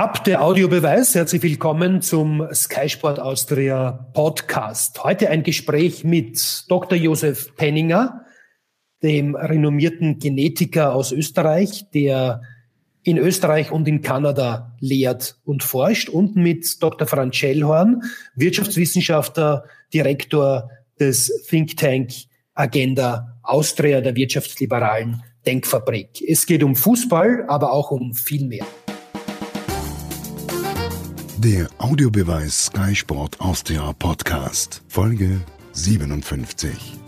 Stab der Audiobeweis. Herzlich willkommen zum Sky Sport Austria Podcast. Heute ein Gespräch mit Dr. Josef Penninger, dem renommierten Genetiker aus Österreich, der in Österreich und in Kanada lehrt und forscht und mit Dr. Franz Schellhorn, Wirtschaftswissenschaftler, Direktor des Think Tank Agenda Austria der wirtschaftsliberalen Denkfabrik. Es geht um Fußball, aber auch um viel mehr. Der Audiobeweis Sky Sport Austria Podcast, Folge 57.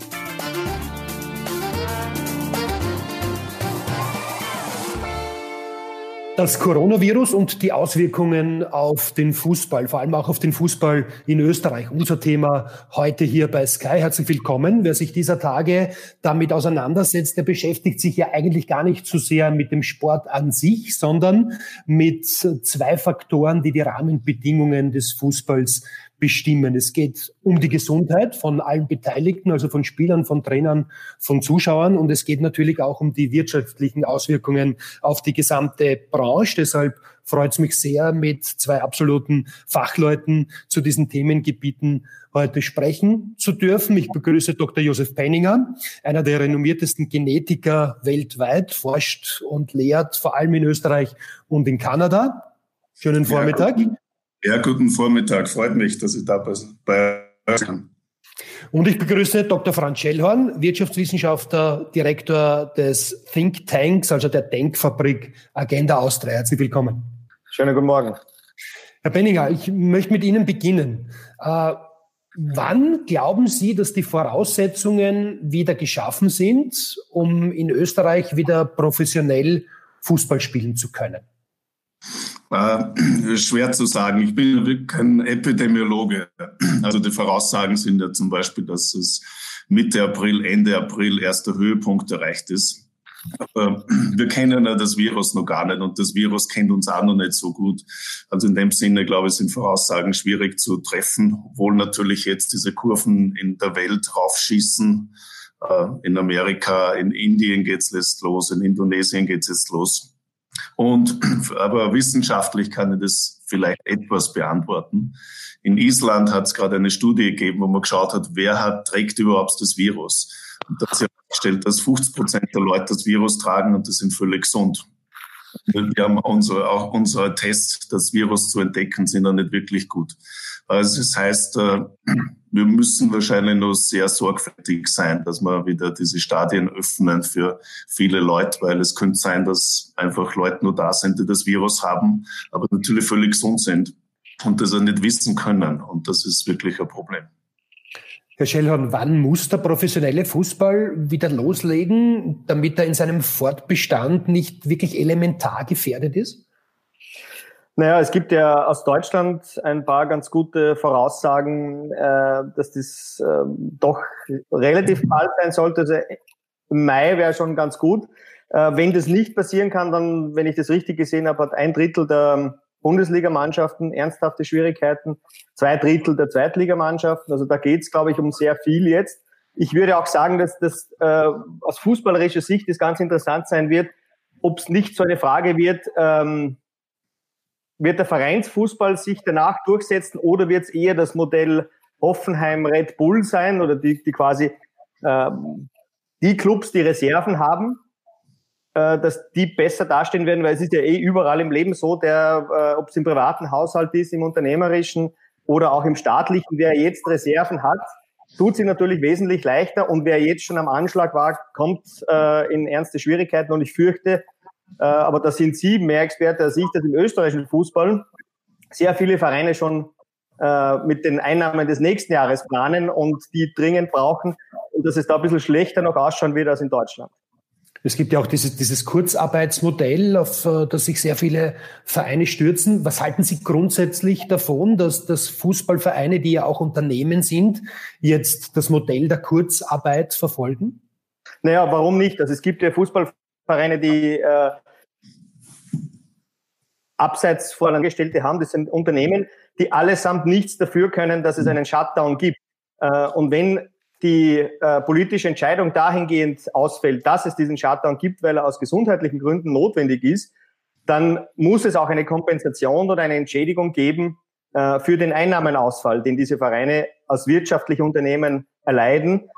Das Coronavirus und die Auswirkungen auf den Fußball, vor allem auch auf den Fußball in Österreich. Unser Thema heute hier bei Sky. Herzlich willkommen. Wer sich dieser Tage damit auseinandersetzt, der beschäftigt sich ja eigentlich gar nicht so sehr mit dem Sport an sich, sondern mit zwei Faktoren, die die Rahmenbedingungen des Fußballs bestimmen. Es geht um die Gesundheit von allen Beteiligten, also von Spielern, von Trainern, von Zuschauern. Und es geht natürlich auch um die wirtschaftlichen Auswirkungen auf die gesamte Branche. Deshalb freut es mich sehr, mit zwei absoluten Fachleuten zu diesen Themengebieten heute sprechen zu dürfen. Ich begrüße Dr. Josef Penninger, einer der renommiertesten Genetiker weltweit, forscht und lehrt vor allem in Österreich und in Kanada. Schönen Vormittag. Ja, ja, guten Vormittag. Freut mich, dass ich da bei euch kann. Und ich begrüße Dr. Franz Schellhorn, Wirtschaftswissenschaftler, Direktor des Think Tanks, also der Denkfabrik Agenda Austria. Herzlich willkommen. Schönen guten Morgen. Herr Benninger, ich möchte mit Ihnen beginnen. Äh, wann glauben Sie, dass die Voraussetzungen wieder geschaffen sind, um in Österreich wieder professionell Fußball spielen zu können? Äh, schwer zu sagen. Ich bin kein Epidemiologe. Also die Voraussagen sind ja zum Beispiel, dass es Mitte April, Ende April erst der Höhepunkt erreicht ist. Aber wir kennen ja das Virus noch gar nicht und das Virus kennt uns auch noch nicht so gut. Also in dem Sinne, glaube ich, sind Voraussagen schwierig zu treffen, obwohl natürlich jetzt diese Kurven in der Welt raufschießen. Äh, in Amerika, in Indien geht's jetzt los, in Indonesien geht's jetzt los. Und, aber wissenschaftlich kann ich das vielleicht etwas beantworten. In Island hat es gerade eine Studie gegeben, wo man geschaut hat, wer hat, trägt überhaupt das Virus. Und da hat sich herausgestellt, dass 50 Prozent der Leute das Virus tragen und das sind völlig gesund. Wir haben unsere, auch unsere Tests, das Virus zu entdecken, sind noch nicht wirklich gut. Also das heißt, äh, wir müssen wahrscheinlich noch sehr sorgfältig sein, dass wir wieder diese Stadien öffnen für viele Leute, weil es könnte sein, dass einfach Leute nur da sind, die das Virus haben, aber natürlich völlig gesund sind und das auch nicht wissen können. Und das ist wirklich ein Problem. Herr Schellhorn, wann muss der professionelle Fußball wieder loslegen, damit er in seinem Fortbestand nicht wirklich elementar gefährdet ist? Naja, es gibt ja aus Deutschland ein paar ganz gute Voraussagen, äh, dass das äh, doch relativ bald sein sollte. Also im Mai wäre schon ganz gut. Äh, wenn das nicht passieren kann, dann, wenn ich das richtig gesehen habe, hat ein Drittel der Bundesligamannschaften ernsthafte Schwierigkeiten, zwei Drittel der Zweitligamannschaften. Also da geht's, glaube ich, um sehr viel jetzt. Ich würde auch sagen, dass das äh, aus fußballerischer Sicht das ganz interessant sein wird, ob es nicht so eine Frage wird, ähm, wird der Vereinsfußball sich danach durchsetzen oder wird es eher das Modell Hoffenheim Red Bull sein oder die, die quasi äh, die Clubs, die Reserven haben, äh, dass die besser dastehen werden, weil es ist ja eh überall im Leben so, der, äh, ob es im privaten Haushalt ist, im unternehmerischen oder auch im staatlichen, wer jetzt Reserven hat, tut sie natürlich wesentlich leichter. Und wer jetzt schon am Anschlag war, kommt äh, in ernste Schwierigkeiten. Und ich fürchte, aber da sind Sie mehr Experte als ich, dass im österreichischen Fußball sehr viele Vereine schon äh, mit den Einnahmen des nächsten Jahres planen und die dringend brauchen und dass es da ein bisschen schlechter noch ausschauen wird als in Deutschland. Es gibt ja auch dieses, dieses Kurzarbeitsmodell, auf äh, das sich sehr viele Vereine stürzen. Was halten Sie grundsätzlich davon, dass, dass Fußballvereine, die ja auch Unternehmen sind, jetzt das Modell der Kurzarbeit verfolgen? Naja, warum nicht? Also es gibt ja Fußballvereine, die äh, abseits vor Angestellte haben. Das sind Unternehmen, die allesamt nichts dafür können, dass es einen Shutdown gibt. Äh, und wenn die äh, politische Entscheidung dahingehend ausfällt, dass es diesen Shutdown gibt, weil er aus gesundheitlichen Gründen notwendig ist, dann muss es auch eine Kompensation oder eine Entschädigung geben äh, für den Einnahmenausfall, den diese Vereine als wirtschaftliche Unternehmen erleiden,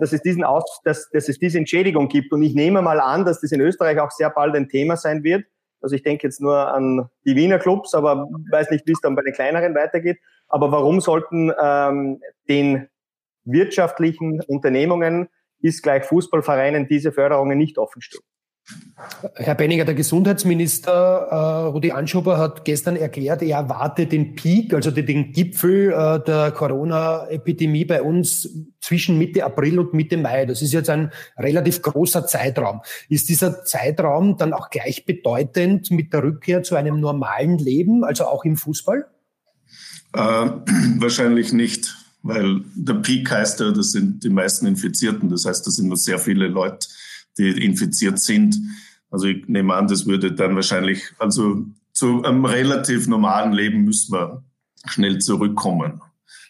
dass, es diesen Aus, dass, dass es diese Entschädigung gibt. Und ich nehme mal an, dass das in Österreich auch sehr bald ein Thema sein wird. Also ich denke jetzt nur an die Wiener Clubs, aber weiß nicht, wie es dann bei den kleineren weitergeht. Aber warum sollten ähm, den wirtschaftlichen Unternehmungen ist gleich Fußballvereinen diese Förderungen nicht offenstehen? Herr Benninger, der Gesundheitsminister äh, Rudi Anschober hat gestern erklärt, er erwartet den Peak, also den Gipfel äh, der Corona-Epidemie bei uns zwischen Mitte April und Mitte Mai. Das ist jetzt ein relativ großer Zeitraum. Ist dieser Zeitraum dann auch gleichbedeutend mit der Rückkehr zu einem normalen Leben, also auch im Fußball? Äh, wahrscheinlich nicht, weil der Peak heißt ja, das sind die meisten Infizierten. Das heißt, das sind nur sehr viele Leute die infiziert sind. Also ich nehme an, das würde dann wahrscheinlich, also zu einem relativ normalen Leben müssen wir schnell zurückkommen.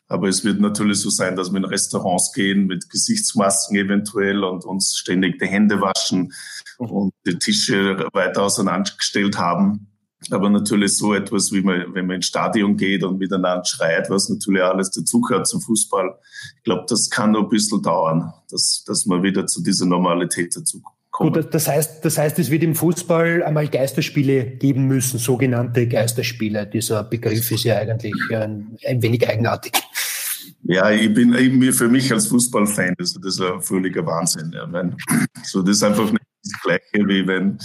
Aber es wird natürlich so sein, dass wir in Restaurants gehen mit Gesichtsmasken eventuell und uns ständig die Hände waschen und die Tische weiter auseinandergestellt haben. Aber natürlich so etwas, wie man, wenn man ins Stadion geht und miteinander schreit, was natürlich alles dazugehört zum Fußball. Ich glaube, das kann noch ein bisschen dauern, dass, dass man wieder zu dieser Normalität dazu kommt. Gut, das heißt, das heißt, es wird im Fußball einmal Geisterspiele geben müssen, sogenannte Geisterspiele. Dieser Begriff ist ja eigentlich ein, ein wenig eigenartig. Ja, ich bin eben für mich als Fußballfan, das ist ein völliger Wahnsinn. Ja. So, das ist einfach nicht das Gleiche, wie wenn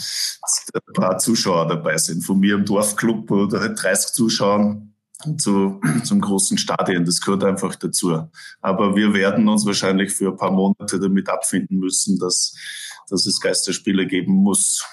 ein paar Zuschauer dabei sind. Von mir im Dorfclub oder halt 30 Zuschauer zu, zum großen Stadion. Das gehört einfach dazu. Aber wir werden uns wahrscheinlich für ein paar Monate damit abfinden müssen, dass, dass es Geisterspiele geben muss.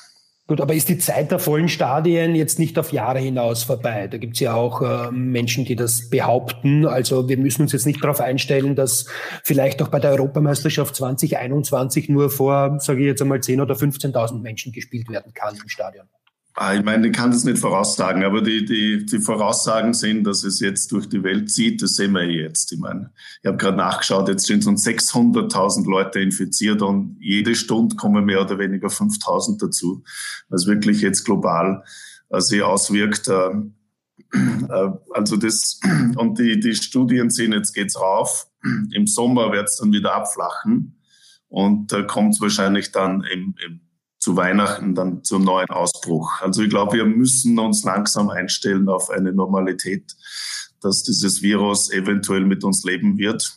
Gut, aber ist die Zeit der vollen Stadien jetzt nicht auf Jahre hinaus vorbei? Da gibt es ja auch äh, Menschen, die das behaupten. Also wir müssen uns jetzt nicht darauf einstellen, dass vielleicht auch bei der Europameisterschaft 2021 nur vor, sage ich jetzt einmal, 10.000 oder 15.000 Menschen gespielt werden kann im Stadion. Ah, ich meine, ich kann das nicht voraussagen, aber die, die, die Voraussagen sind, dass es jetzt durch die Welt zieht, das sehen wir jetzt. Ich meine, ich habe gerade nachgeschaut, jetzt sind schon 600.000 Leute infiziert und jede Stunde kommen mehr oder weniger 5.000 dazu, was wirklich jetzt global äh, sich auswirkt. Äh, äh, also das, und die, die Studien sehen, jetzt geht's rauf. Im Sommer wird es dann wieder abflachen und da kommt es wahrscheinlich dann im, im zu Weihnachten dann zum neuen Ausbruch. Also ich glaube, wir müssen uns langsam einstellen auf eine Normalität, dass dieses Virus eventuell mit uns leben wird.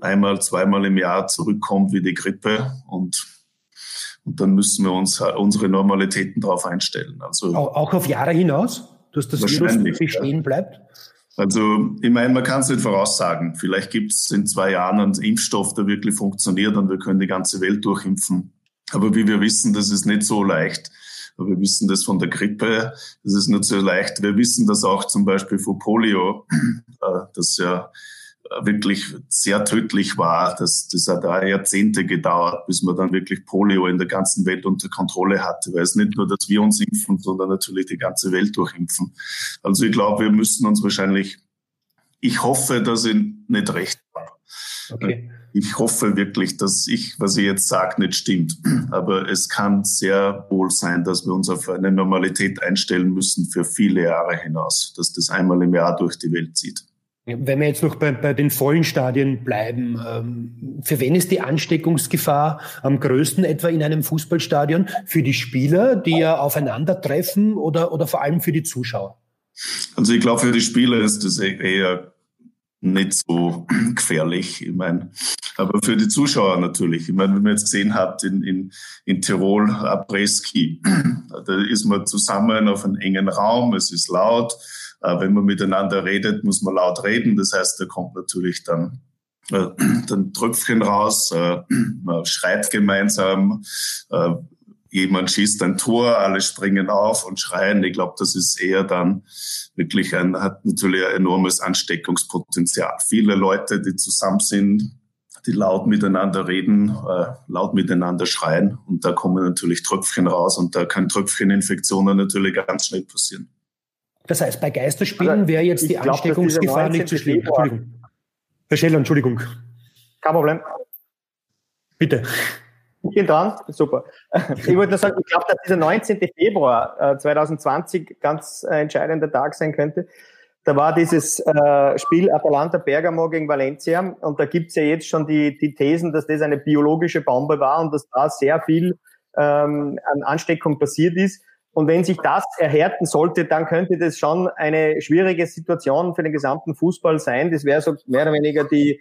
Einmal, zweimal im Jahr zurückkommt wie die Grippe und, und dann müssen wir uns unsere Normalitäten darauf einstellen. Also auch auf Jahre hinaus, dass das Virus bestehen bleibt? Also ich meine, man kann es nicht voraussagen. Vielleicht gibt es in zwei Jahren einen Impfstoff, der wirklich funktioniert und wir können die ganze Welt durchimpfen. Aber wie wir wissen, das ist nicht so leicht. Wir wissen das von der Grippe, das ist nicht so leicht. Wir wissen das auch zum Beispiel von Polio, äh, das ja wirklich sehr tödlich war. Das, das hat da Jahrzehnte gedauert, bis man dann wirklich Polio in der ganzen Welt unter Kontrolle hatte. Weil es nicht nur, dass wir uns impfen, sondern natürlich die ganze Welt durchimpfen. Also ich glaube, wir müssen uns wahrscheinlich, ich hoffe, dass ich nicht recht habe. Okay ich hoffe wirklich, dass ich, was ich jetzt sage, nicht stimmt. Aber es kann sehr wohl sein, dass wir uns auf eine Normalität einstellen müssen für viele Jahre hinaus, dass das einmal im Jahr durch die Welt zieht. Wenn wir jetzt noch bei, bei den vollen Stadien bleiben, ähm, für wen ist die Ansteckungsgefahr am größten etwa in einem Fußballstadion? Für die Spieler, die ja aufeinandertreffen oder, oder vor allem für die Zuschauer? Also ich glaube, für die Spieler ist das e-, eher nicht so gefährlich. Ich meine, aber für die Zuschauer natürlich. Ich meine, wenn man jetzt gesehen hat in, in, in Tirol, Apreski, da ist man zusammen auf einem engen Raum, es ist laut. Äh, wenn man miteinander redet, muss man laut reden. Das heißt, da kommt natürlich dann äh, dann Tröpfchen raus, äh, man schreit gemeinsam, jemand schießt ein Tor, alle springen auf und schreien. Ich glaube, das ist eher dann wirklich ein, hat natürlich ein enormes Ansteckungspotenzial. Viele Leute, die zusammen sind, die laut miteinander reden, äh, laut miteinander schreien und da kommen natürlich Tröpfchen raus und da kann Tröpfcheninfektionen natürlich ganz schnell passieren. Das heißt, bei Geisterspielen wäre jetzt die glaub, Ansteckungsgefahr nicht zu schlimm. Entschuldigung. Herr Scheller, Entschuldigung. Kein Problem. Bitte. Ich bin dran, super. Ich wollte nur sagen, ich glaube, dass dieser 19. Februar 2020 ganz entscheidender Tag sein könnte. Da war dieses äh, Spiel Atalanta Bergamo gegen Valencia und da gibt's ja jetzt schon die, die Thesen, dass das eine biologische Bombe war und dass da sehr viel ähm, an Ansteckung passiert ist. Und wenn sich das erhärten sollte, dann könnte das schon eine schwierige Situation für den gesamten Fußball sein. Das wäre so mehr oder weniger die,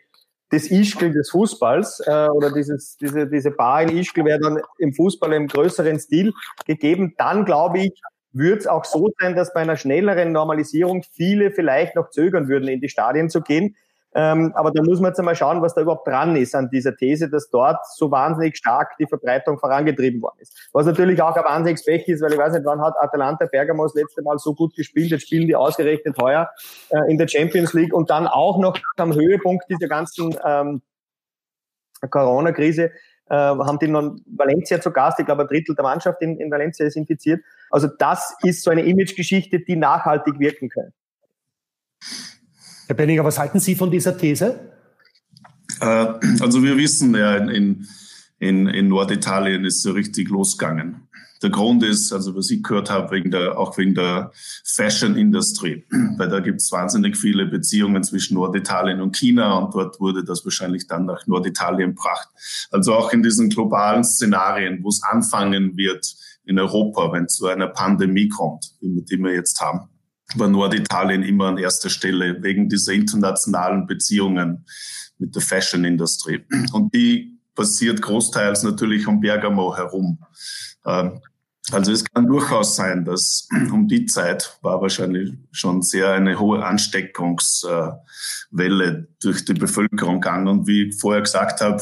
das Ischgl des Fußballs äh, oder dieses, diese, diese Bar in Ischgl wäre dann im Fußball im größeren Stil gegeben. Dann glaube ich, wird es auch so sein, dass bei einer schnelleren Normalisierung viele vielleicht noch zögern würden, in die Stadien zu gehen. Ähm, aber da muss man jetzt einmal schauen, was da überhaupt dran ist an dieser These, dass dort so wahnsinnig stark die Verbreitung vorangetrieben worden ist. Was natürlich auch ein wahnsinniges Pech ist, weil ich weiß nicht, wann hat Atalanta Bergamo das letzte Mal so gut gespielt. Jetzt spielen die ausgerechnet heuer äh, in der Champions League und dann auch noch am Höhepunkt dieser ganzen ähm, Corona-Krise äh, haben die nun Valencia zu Gast. Ich glaube, ein Drittel der Mannschaft in, in Valencia ist infiziert. Also das ist so eine Imagegeschichte, die nachhaltig wirken kann. Herr Benninger, was halten Sie von dieser These? Äh, also wir wissen ja, in, in, in Norditalien ist so richtig losgegangen. Der Grund ist, also was ich gehört habe, wegen der, auch wegen der Fashion-Industrie, weil da gibt es wahnsinnig viele Beziehungen zwischen Norditalien und China und dort wurde das wahrscheinlich dann nach Norditalien gebracht. Also auch in diesen globalen Szenarien, wo es anfangen wird in Europa, wenn es zu einer Pandemie kommt, die wir jetzt haben, war Norditalien immer an erster Stelle wegen dieser internationalen Beziehungen mit der Fashion-Industrie. Und die passiert großteils natürlich um Bergamo herum. Ähm, also es kann durchaus sein, dass um die Zeit war wahrscheinlich schon sehr eine hohe Ansteckungswelle durch die Bevölkerung gegangen. Und wie ich vorher gesagt habe,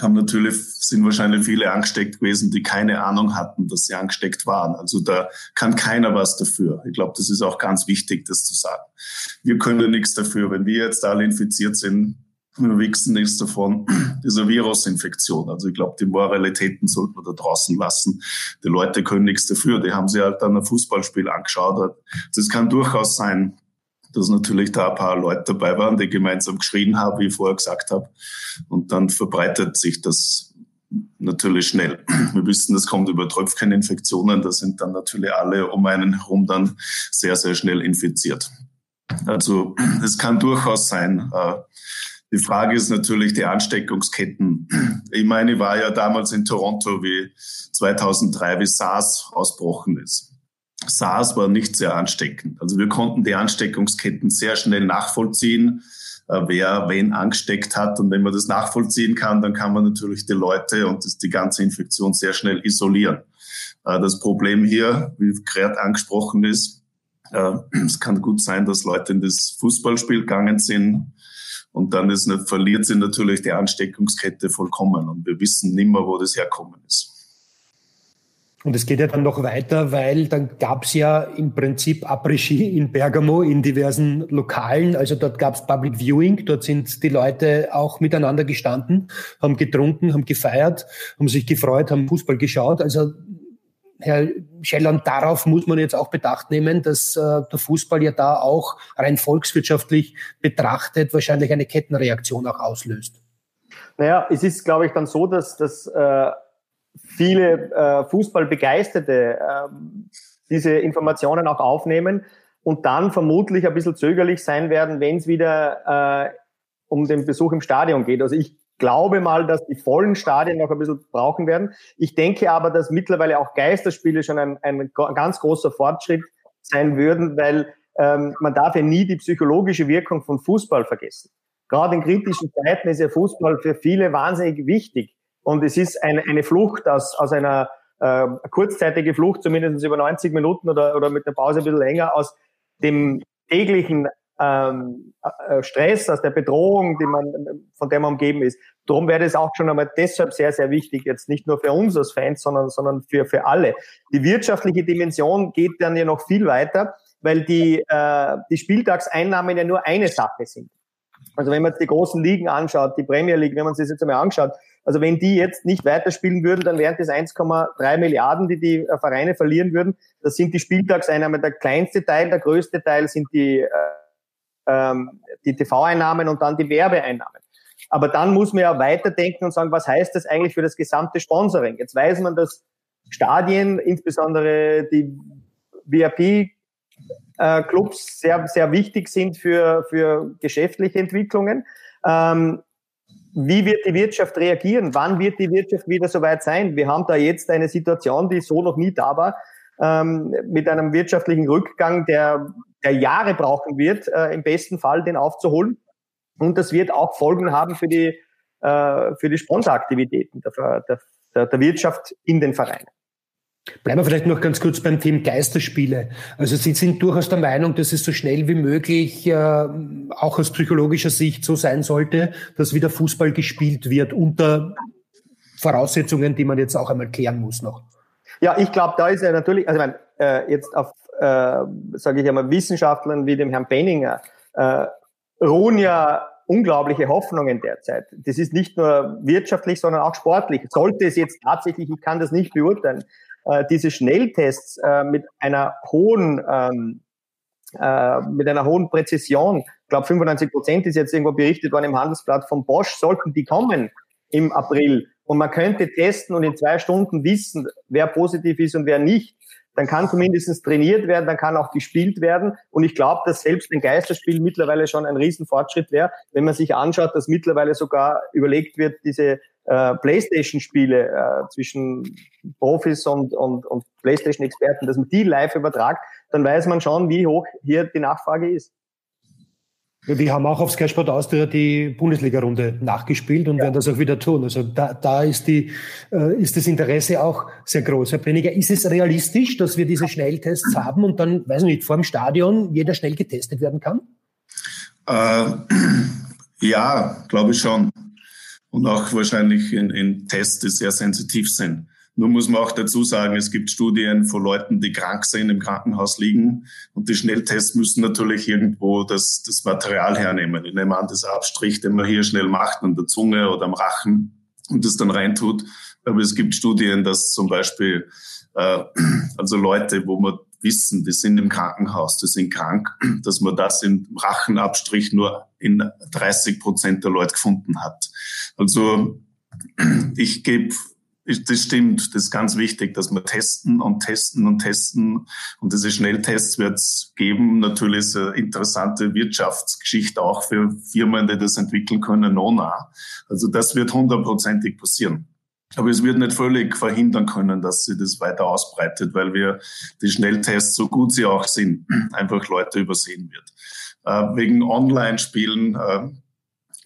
haben natürlich, sind wahrscheinlich viele angesteckt gewesen, die keine Ahnung hatten, dass sie angesteckt waren. Also da kann keiner was dafür. Ich glaube, das ist auch ganz wichtig, das zu sagen. Wir können nichts dafür. Wenn wir jetzt alle infiziert sind, wir wichsen nichts davon, dieser Virusinfektion. Also ich glaube, die Moralitäten sollte man da draußen lassen. Die Leute können nichts dafür. Die haben sich halt dann ein Fußballspiel angeschaut. Das kann durchaus sein, dass natürlich da ein paar Leute dabei waren, die gemeinsam geschrien haben, wie ich vorher gesagt habe. Und dann verbreitet sich das natürlich schnell. Wir wissen, das kommt über Tröpfcheninfektionen. Da sind dann natürlich alle um einen herum dann sehr, sehr schnell infiziert. Also es kann durchaus sein, äh, die Frage ist natürlich die Ansteckungsketten. Ich meine, ich war ja damals in Toronto, wie 2003, wie SARS ausbrochen ist. SARS war nicht sehr ansteckend. Also wir konnten die Ansteckungsketten sehr schnell nachvollziehen, äh, wer wen angesteckt hat. Und wenn man das nachvollziehen kann, dann kann man natürlich die Leute und die ganze Infektion sehr schnell isolieren. Äh, das Problem hier, wie gerade angesprochen ist, äh, es kann gut sein, dass Leute in das Fußballspiel gegangen sind, und dann ist, verliert sie natürlich die Ansteckungskette vollkommen. Und wir wissen nicht mehr, wo das herkommen ist. Und es geht ja dann noch weiter, weil dann gab es ja im Prinzip Après-Ski in Bergamo in diversen Lokalen. Also dort gab es Public Viewing, dort sind die Leute auch miteinander gestanden, haben getrunken, haben gefeiert, haben sich gefreut, haben Fußball geschaut. Also Herr Schelland, darauf muss man jetzt auch Bedacht nehmen, dass äh, der Fußball ja da auch rein volkswirtschaftlich betrachtet wahrscheinlich eine Kettenreaktion auch auslöst. Naja, es ist, glaube ich, dann so, dass, dass äh, viele äh, Fußballbegeisterte äh, diese Informationen auch aufnehmen und dann vermutlich ein bisschen zögerlich sein werden, wenn es wieder äh, um den Besuch im Stadion geht. Also ich glaube mal, dass die vollen Stadien noch ein bisschen brauchen werden. Ich denke aber, dass mittlerweile auch Geisterspiele schon ein, ein ganz großer Fortschritt sein würden, weil ähm, man darf ja nie die psychologische Wirkung von Fußball vergessen. Gerade in kritischen Zeiten ist ja Fußball für viele wahnsinnig wichtig. Und es ist eine, eine Flucht aus, aus einer äh, kurzzeitige Flucht, zumindest über 90 Minuten oder, oder mit der Pause ein bisschen länger, aus dem täglichen ähm, äh, Stress, aus der Bedrohung, die man, von der man umgeben ist. Darum wäre es auch schon einmal deshalb sehr, sehr wichtig, jetzt nicht nur für uns als Fans, sondern, sondern für, für alle. Die wirtschaftliche Dimension geht dann ja noch viel weiter, weil die, äh, die Spieltagseinnahmen ja nur eine Sache sind. Also wenn man jetzt die großen Ligen anschaut, die Premier League, wenn man sich das jetzt einmal anschaut, also wenn die jetzt nicht weiterspielen würden, dann wären das 1,3 Milliarden, die die äh, Vereine verlieren würden. Das sind die Spieltagseinnahmen der kleinste Teil, der größte Teil sind die äh, ähm, die TV-Einnahmen und dann die Werbeeinnahmen. Aber dann muss man ja weiterdenken und sagen, was heißt das eigentlich für das gesamte Sponsoring? Jetzt weiß man, dass Stadien, insbesondere die VIP äh, sehr, sehr wichtig sind für, für geschäftliche Entwicklungen. Ähm, wie wird die Wirtschaft reagieren? Wann wird die Wirtschaft wieder soweit sein? Wir haben da jetzt eine Situation, die so noch nie da war, ähm, mit einem wirtschaftlichen Rückgang, der, der Jahre brauchen wird, äh, im besten Fall den aufzuholen. Und das wird auch Folgen haben für die, äh, für die Sponsoraktivitäten der, der, der Wirtschaft in den Vereinen. Bleiben wir vielleicht noch ganz kurz beim Thema Geisterspiele. Also Sie sind durchaus der Meinung, dass es so schnell wie möglich, äh, auch aus psychologischer Sicht so sein sollte, dass wieder Fußball gespielt wird unter Voraussetzungen, die man jetzt auch einmal klären muss noch. Ja, ich glaube, da ist ja natürlich, also ich meine, äh, jetzt auf, äh, sage ich einmal, Wissenschaftlern wie dem Herrn Benninger äh, ruhen ja unglaubliche Hoffnungen derzeit. Das ist nicht nur wirtschaftlich, sondern auch sportlich. Sollte es jetzt tatsächlich, ich kann das nicht beurteilen, äh, diese Schnelltests äh, mit einer hohen ähm, äh, mit einer hohen Präzision, ich glaube 95 Prozent ist jetzt irgendwo berichtet worden im Handelsblatt von Bosch, sollten die kommen im April. Und man könnte testen und in zwei Stunden wissen, wer positiv ist und wer nicht, dann kann zumindest trainiert werden, dann kann auch gespielt werden. Und ich glaube, dass selbst ein Geisterspiel mittlerweile schon ein Riesenfortschritt wäre, wenn man sich anschaut, dass mittlerweile sogar überlegt wird, diese äh, Playstation-Spiele äh, zwischen Profis und, und, und Playstation-Experten, dass man die live übertragt, dann weiß man schon, wie hoch hier die Nachfrage ist. Wir haben auch auf Sky Sport Austria die Bundesliga-Runde nachgespielt und ja. werden das auch wieder tun. Also da, da ist, die, äh, ist das Interesse auch sehr groß. Herr Brenniger, ist es realistisch, dass wir diese Schnelltests haben und dann, weiß ich nicht, vor dem Stadion jeder schnell getestet werden kann? Äh, ja, glaube ich schon und auch wahrscheinlich in, in Tests, die sehr sensitiv sind. Nur muss man auch dazu sagen, es gibt Studien von Leuten, die krank sind, im Krankenhaus liegen. Und die Schnelltests müssen natürlich irgendwo das, das Material hernehmen. Ich nehme an, das Abstrich, den man hier schnell macht an der Zunge oder am Rachen und das dann reintut. Aber es gibt Studien, dass zum Beispiel äh, also Leute, wo man wissen, die sind im Krankenhaus, die sind krank, dass man das im Rachenabstrich nur in 30 Prozent der Leute gefunden hat. Also ich gebe das stimmt, das ist ganz wichtig, dass wir testen und testen und testen. Und diese Schnelltests wird es geben. Natürlich ist eine interessante Wirtschaftsgeschichte auch für Firmen, die das entwickeln können, nona. Also das wird hundertprozentig passieren. Aber es wird nicht völlig verhindern können, dass sie das weiter ausbreitet, weil wir die Schnelltests, so gut sie auch sind, einfach Leute übersehen wird. Äh, wegen Online-Spielen, äh,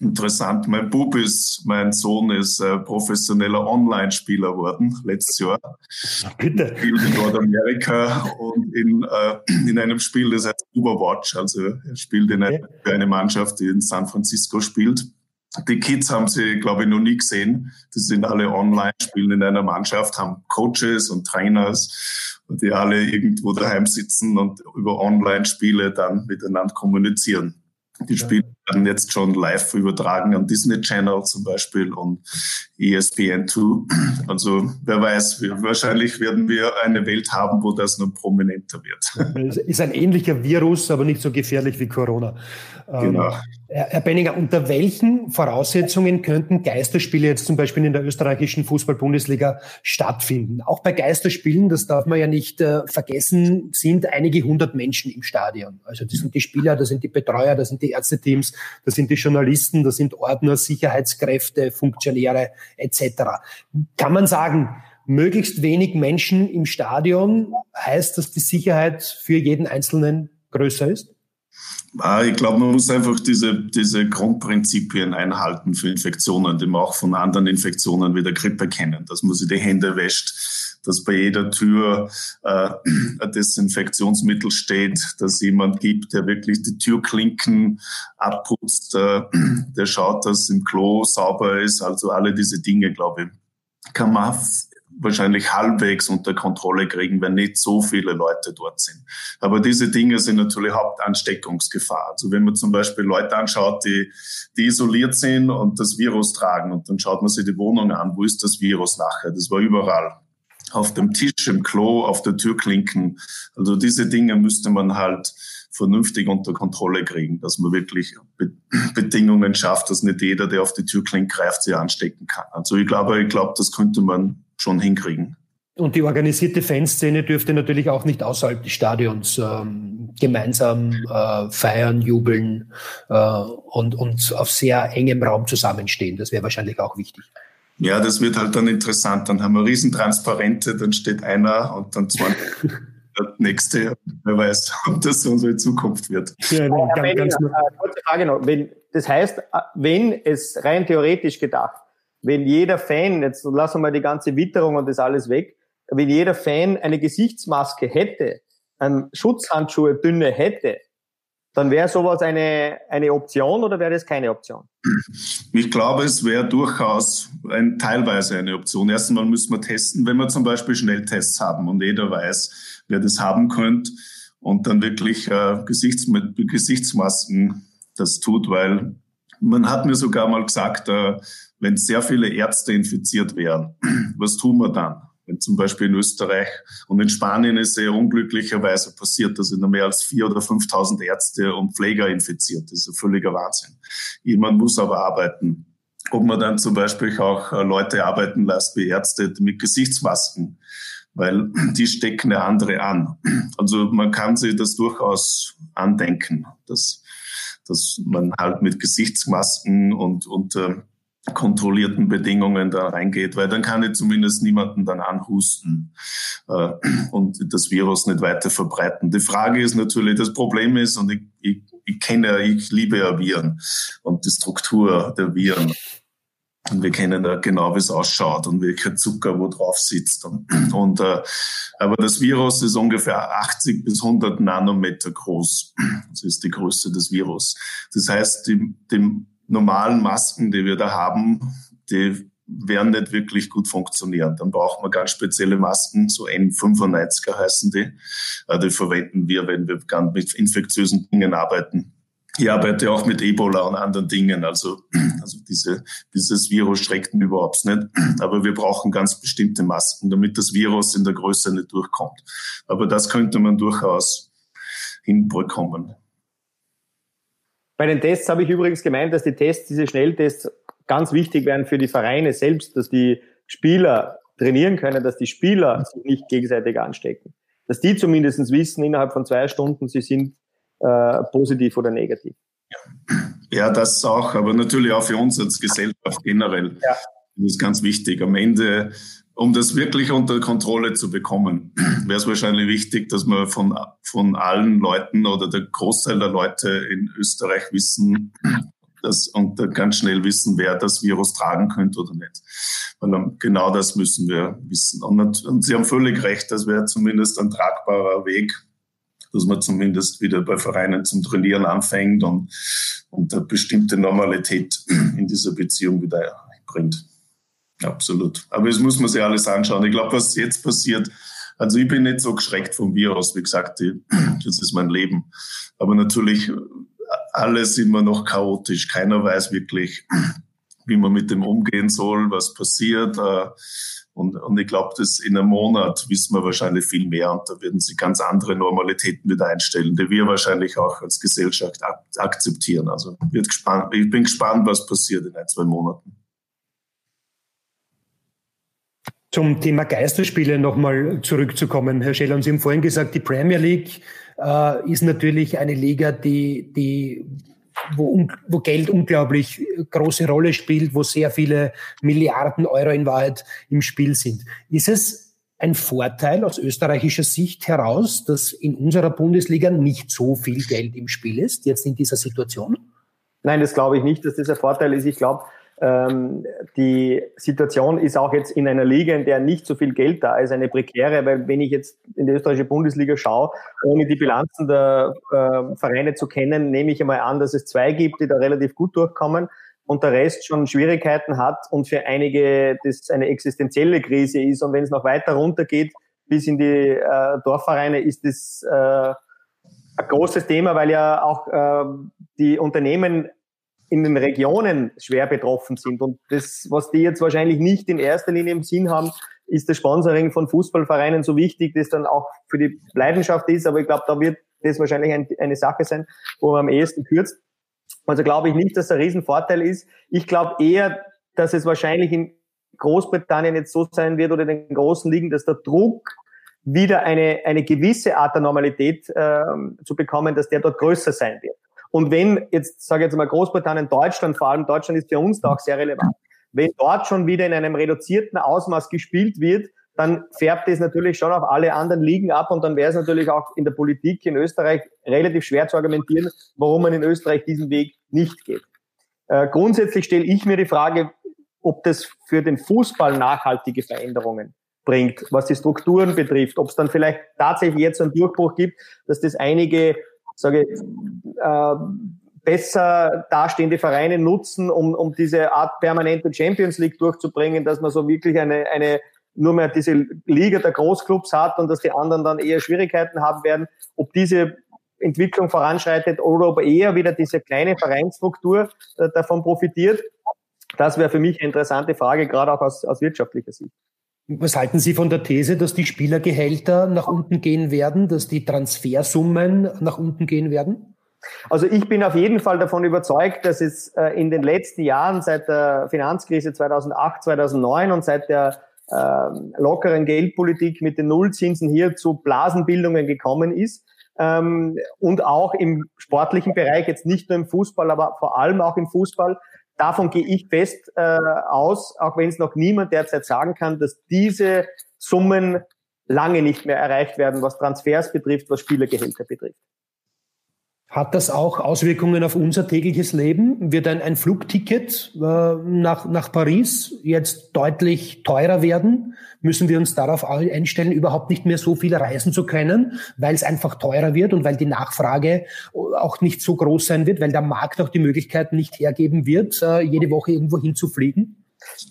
interessant, mein Bub ist, mein Sohn ist äh, professioneller Online-Spieler geworden, letztes Jahr. Bitte. Spielt in Nordamerika und in, äh, in einem Spiel, das heißt Overwatch, also er spielt in eine, eine Mannschaft, die in San Francisco spielt. Die Kids haben sie, glaube ich, noch nie gesehen. Die sind alle online, spielen in einer Mannschaft, haben Coaches und Trainers, die alle irgendwo daheim sitzen und über Online-Spiele dann miteinander kommunizieren. Die Spiele werden jetzt schon live übertragen am Disney Channel zum Beispiel und ESPN2. Also wer weiß, wahrscheinlich werden wir eine Welt haben, wo das noch prominenter wird. Es ist ein ähnlicher Virus, aber nicht so gefährlich wie Corona. Genau. Ähm, Herr Benninger, unter welchen Voraussetzungen könnten Geisterspiele jetzt zum Beispiel in der österreichischen Fußball-Bundesliga stattfinden? Auch bei Geisterspielen, das darf man ja nicht äh, vergessen, sind einige hundert Menschen im Stadion. Also das sind die Spieler, das sind die Betreuer, das sind die Ärzteteams, das sind die Journalisten, das sind Ordner, Sicherheitskräfte, Funktionäre etc. Kann man sagen, möglichst wenig Menschen im Stadion heißt, dass die Sicherheit für jeden Einzelnen größer ist? Ah, ich glaube, man muss einfach diese, diese Grundprinzipien einhalten für Infektionen, die man auch von anderen Infektionen wie der Grippe kennen, dass man sich die Hände wäscht, dass bei jeder Tür äh, ein Desinfektionsmittel steht, dass jemand gibt, der wirklich die Türklinken abputzt, äh, der schaut, dass im Klo sauber ist. Also alle diese Dinge, glaube ich, kann man wahrscheinlich halbwegs unter Kontrolle kriegen, wenn nicht so viele Leute dort sind. Aber diese Dinge sind natürlich Hauptansteckungsgefahr. Also wenn man zum Beispiel Leute anschaut, die, die isoliert sind und das Virus tragen und dann schaut man sich die Wohnung an, wo ist das Virus nachher? Das war überall. auf dem Tisch, im Klo, auf der Türklinken. Also diese Dinge müsste man halt vernünftig unter Kontrolle kriegen, dass man wirklich Be Bedingungen schafft, dass nicht jeder, der auf die Türklinke greift, sie anstecken kann. Also ich glaube, ich glaube, das könnte man schon hinkriegen. Und die organisierte Fanszene dürfte natürlich auch nicht außerhalb des Stadions ähm, gemeinsam äh, feiern, jubeln äh, und, und auf sehr engem Raum zusammenstehen. Das wäre wahrscheinlich auch wichtig. Ja, das wird halt dann interessant. Dann haben wir Riesentransparente, dann steht einer und dann zwei der nächste. Wer weiß, ob das unsere Zukunft wird. Ja, nein, ganz, ganz äh, kurze Frage noch. Wenn, das heißt, äh, wenn es rein theoretisch gedacht, wenn jeder Fan, jetzt lassen wir mal die ganze Witterung und das alles weg, wenn jeder Fan eine Gesichtsmaske hätte, ähm, Schutzhandschuhe dünne hätte, dann wäre sowas eine, eine Option oder wäre das keine Option? Ich glaube, es wäre durchaus ein, teilweise eine Option. Erstmal müssen wir testen, wenn wir zum Beispiel Schnelltests haben und jeder weiß, wer das haben könnte und dann wirklich äh, Gesichts mit Gesichtsmasken das tut, weil man hat mir sogar mal gesagt, äh, wenn sehr viele Ärzte infiziert wären, was tun wir dann? Wenn zum Beispiel in Österreich und in Spanien ist sehr unglücklicherweise passiert, dass in mehr als 4.000 oder 5.000 Ärzte und Pfleger infiziert. Das ist ein völliger Wahnsinn. Jemand muss aber arbeiten. Ob man dann zum Beispiel auch äh, Leute arbeiten lässt wie Ärzte mit Gesichtsmasken, weil die stecken ja andere an. Also man kann sich das durchaus andenken, dass, dass man halt mit Gesichtsmasken und, und äh, kontrollierten Bedingungen da reingeht, weil dann kann ich zumindest niemanden dann anhusten äh, und das Virus nicht weiter verbreiten. Die Frage ist natürlich, das Problem ist, und ich, ich, ich kenne, ich liebe ja Viren und die Struktur der Viren. Und wir kennen ja genau, wie es ausschaut und welcher Zucker wo drauf sitzt. Und, und äh, aber das Virus ist ungefähr 80 bis 100 Nanometer groß. Das ist die Größe des Virus. Das heißt, die, die normalen Masken, die wir da haben, die werden nicht wirklich gut funktionieren. Dann braucht man ganz spezielle Masken, so N95er heißen die. Äh, die verwenden wir, wenn wir mit infektiösen Dingen arbeiten. Ich arbeite auch mit Ebola und anderen Dingen. Also, also diese, dieses Virus schreckt ihn überhaupt nicht. Aber wir brauchen ganz bestimmte Masken, damit das Virus in der Größe nicht durchkommt. Aber das könnte man durchaus hinbekommen. Bei den Tests habe ich übrigens gemeint, dass die Tests, diese Schnelltests, ganz wichtig wären für die Vereine selbst, dass die Spieler trainieren können, dass die Spieler sich nicht gegenseitig anstecken. Dass die zumindest wissen innerhalb von zwei Stunden, sie sind äh, positiv oder negativ. Ja, das auch, aber natürlich auch für uns als Gesellschaft generell. Ja. Das ist ganz wichtig. Am Ende um das wirklich unter Kontrolle zu bekommen, wäre es wahrscheinlich wichtig, dass man von, von allen Leuten oder der Großteil der Leute in Österreich wissen, dass, und ganz schnell wissen, wer das Virus tragen könnte oder nicht. Weil genau das müssen wir wissen. Und, und Sie haben völlig recht, das wäre zumindest ein tragbarer Weg, dass man zumindest wieder bei Vereinen zum Trainieren anfängt und, und eine bestimmte Normalität in dieser Beziehung wieder bringt. Absolut. Aber es muss man sich alles anschauen. Ich glaube, was jetzt passiert, also ich bin nicht so geschreckt vom Virus, wie gesagt, das ist mein Leben. Aber natürlich, alles immer noch chaotisch. Keiner weiß wirklich, wie man mit dem umgehen soll, was passiert. Äh, und, und ich glaube, dass in einem Monat wissen wir wahrscheinlich viel mehr und da werden sich ganz andere Normalitäten wieder einstellen, die wir wahrscheinlich auch als Gesellschaft akzeptieren. Also wird gespannt, ich bin gespannt, was passiert in ein, zwei Monaten. Zum Thema Geisterspiele nochmal zurückzukommen. Herr Scheller, Sie haben vorhin gesagt, die Premier League äh, ist natürlich eine Liga, die, die, wo, wo Geld unglaublich große Rolle spielt, wo sehr viele Milliarden Euro in Wahrheit im Spiel sind. Ist es ein Vorteil aus österreichischer Sicht heraus, dass in unserer Bundesliga nicht so viel Geld im Spiel ist, jetzt in dieser Situation? Nein, das glaube ich nicht, dass das ein Vorteil ist. Ich glaube, ähm, die Situation ist auch jetzt in einer Liga, in der nicht so viel Geld da ist, eine prekäre, weil wenn ich jetzt in die österreichische Bundesliga schaue, ohne die Bilanzen der äh, Vereine zu kennen, nehme ich einmal an, dass es zwei gibt, die da relativ gut durchkommen und der Rest schon Schwierigkeiten hat und für einige das eine existenzielle Krise ist. Und wenn es noch weiter runtergeht bis in die äh, Dorfvereine, ist das äh, ein großes Thema, weil ja auch äh, die Unternehmen in den Regionen schwer betroffen sind. Und das, was die jetzt wahrscheinlich nicht in erster Linie im Sinn haben, ist das Sponsoring von Fußballvereinen so wichtig, das dann auch für die Leidenschaft ist. Aber ich glaube, da wird das wahrscheinlich ein, eine Sache sein, wo man am ehesten kürzt. Also glaube ich nicht, dass der Riesenvorteil ist. Ich glaube eher, dass es wahrscheinlich in Großbritannien jetzt so sein wird oder den großen Ligen, dass der Druck wieder eine, eine gewisse Art der Normalität äh, zu bekommen, dass der dort größer sein wird. Und wenn jetzt, sage ich jetzt mal Großbritannien, Deutschland, vor allem Deutschland ist für uns da auch sehr relevant, wenn dort schon wieder in einem reduzierten Ausmaß gespielt wird, dann färbt es natürlich schon auf alle anderen Ligen ab und dann wäre es natürlich auch in der Politik in Österreich relativ schwer zu argumentieren, warum man in Österreich diesen Weg nicht geht. Äh, grundsätzlich stelle ich mir die Frage, ob das für den Fußball nachhaltige Veränderungen bringt, was die Strukturen betrifft, ob es dann vielleicht tatsächlich jetzt einen Durchbruch gibt, dass das einige, sage ich, äh, besser dastehende Vereine nutzen, um, um diese Art permanente Champions League durchzubringen, dass man so wirklich eine, eine nur mehr diese Liga der Großclubs hat und dass die anderen dann eher Schwierigkeiten haben werden, ob diese Entwicklung voranschreitet oder ob eher wieder diese kleine Vereinsstruktur äh, davon profitiert. Das wäre für mich eine interessante Frage, gerade auch aus, aus wirtschaftlicher Sicht. Was halten Sie von der These, dass die Spielergehälter nach unten gehen werden, dass die Transfersummen nach unten gehen werden? Also ich bin auf jeden Fall davon überzeugt, dass es äh, in den letzten Jahren seit der Finanzkrise 2008, 2009 und seit der äh, lockeren Geldpolitik mit den Nullzinsen hier zu Blasenbildungen gekommen ist. Ähm, und auch im sportlichen Bereich, jetzt nicht nur im Fußball, aber vor allem auch im Fußball. Davon gehe ich fest äh, aus, auch wenn es noch niemand derzeit sagen kann, dass diese Summen lange nicht mehr erreicht werden, was Transfers betrifft, was Spielergehälter betrifft. Hat das auch Auswirkungen auf unser tägliches Leben? Wird ein, ein Flugticket äh, nach, nach Paris jetzt deutlich teurer werden? Müssen wir uns darauf einstellen, überhaupt nicht mehr so viel reisen zu können, weil es einfach teurer wird und weil die Nachfrage auch nicht so groß sein wird, weil der Markt auch die Möglichkeit nicht hergeben wird, äh, jede Woche irgendwo hinzufliegen?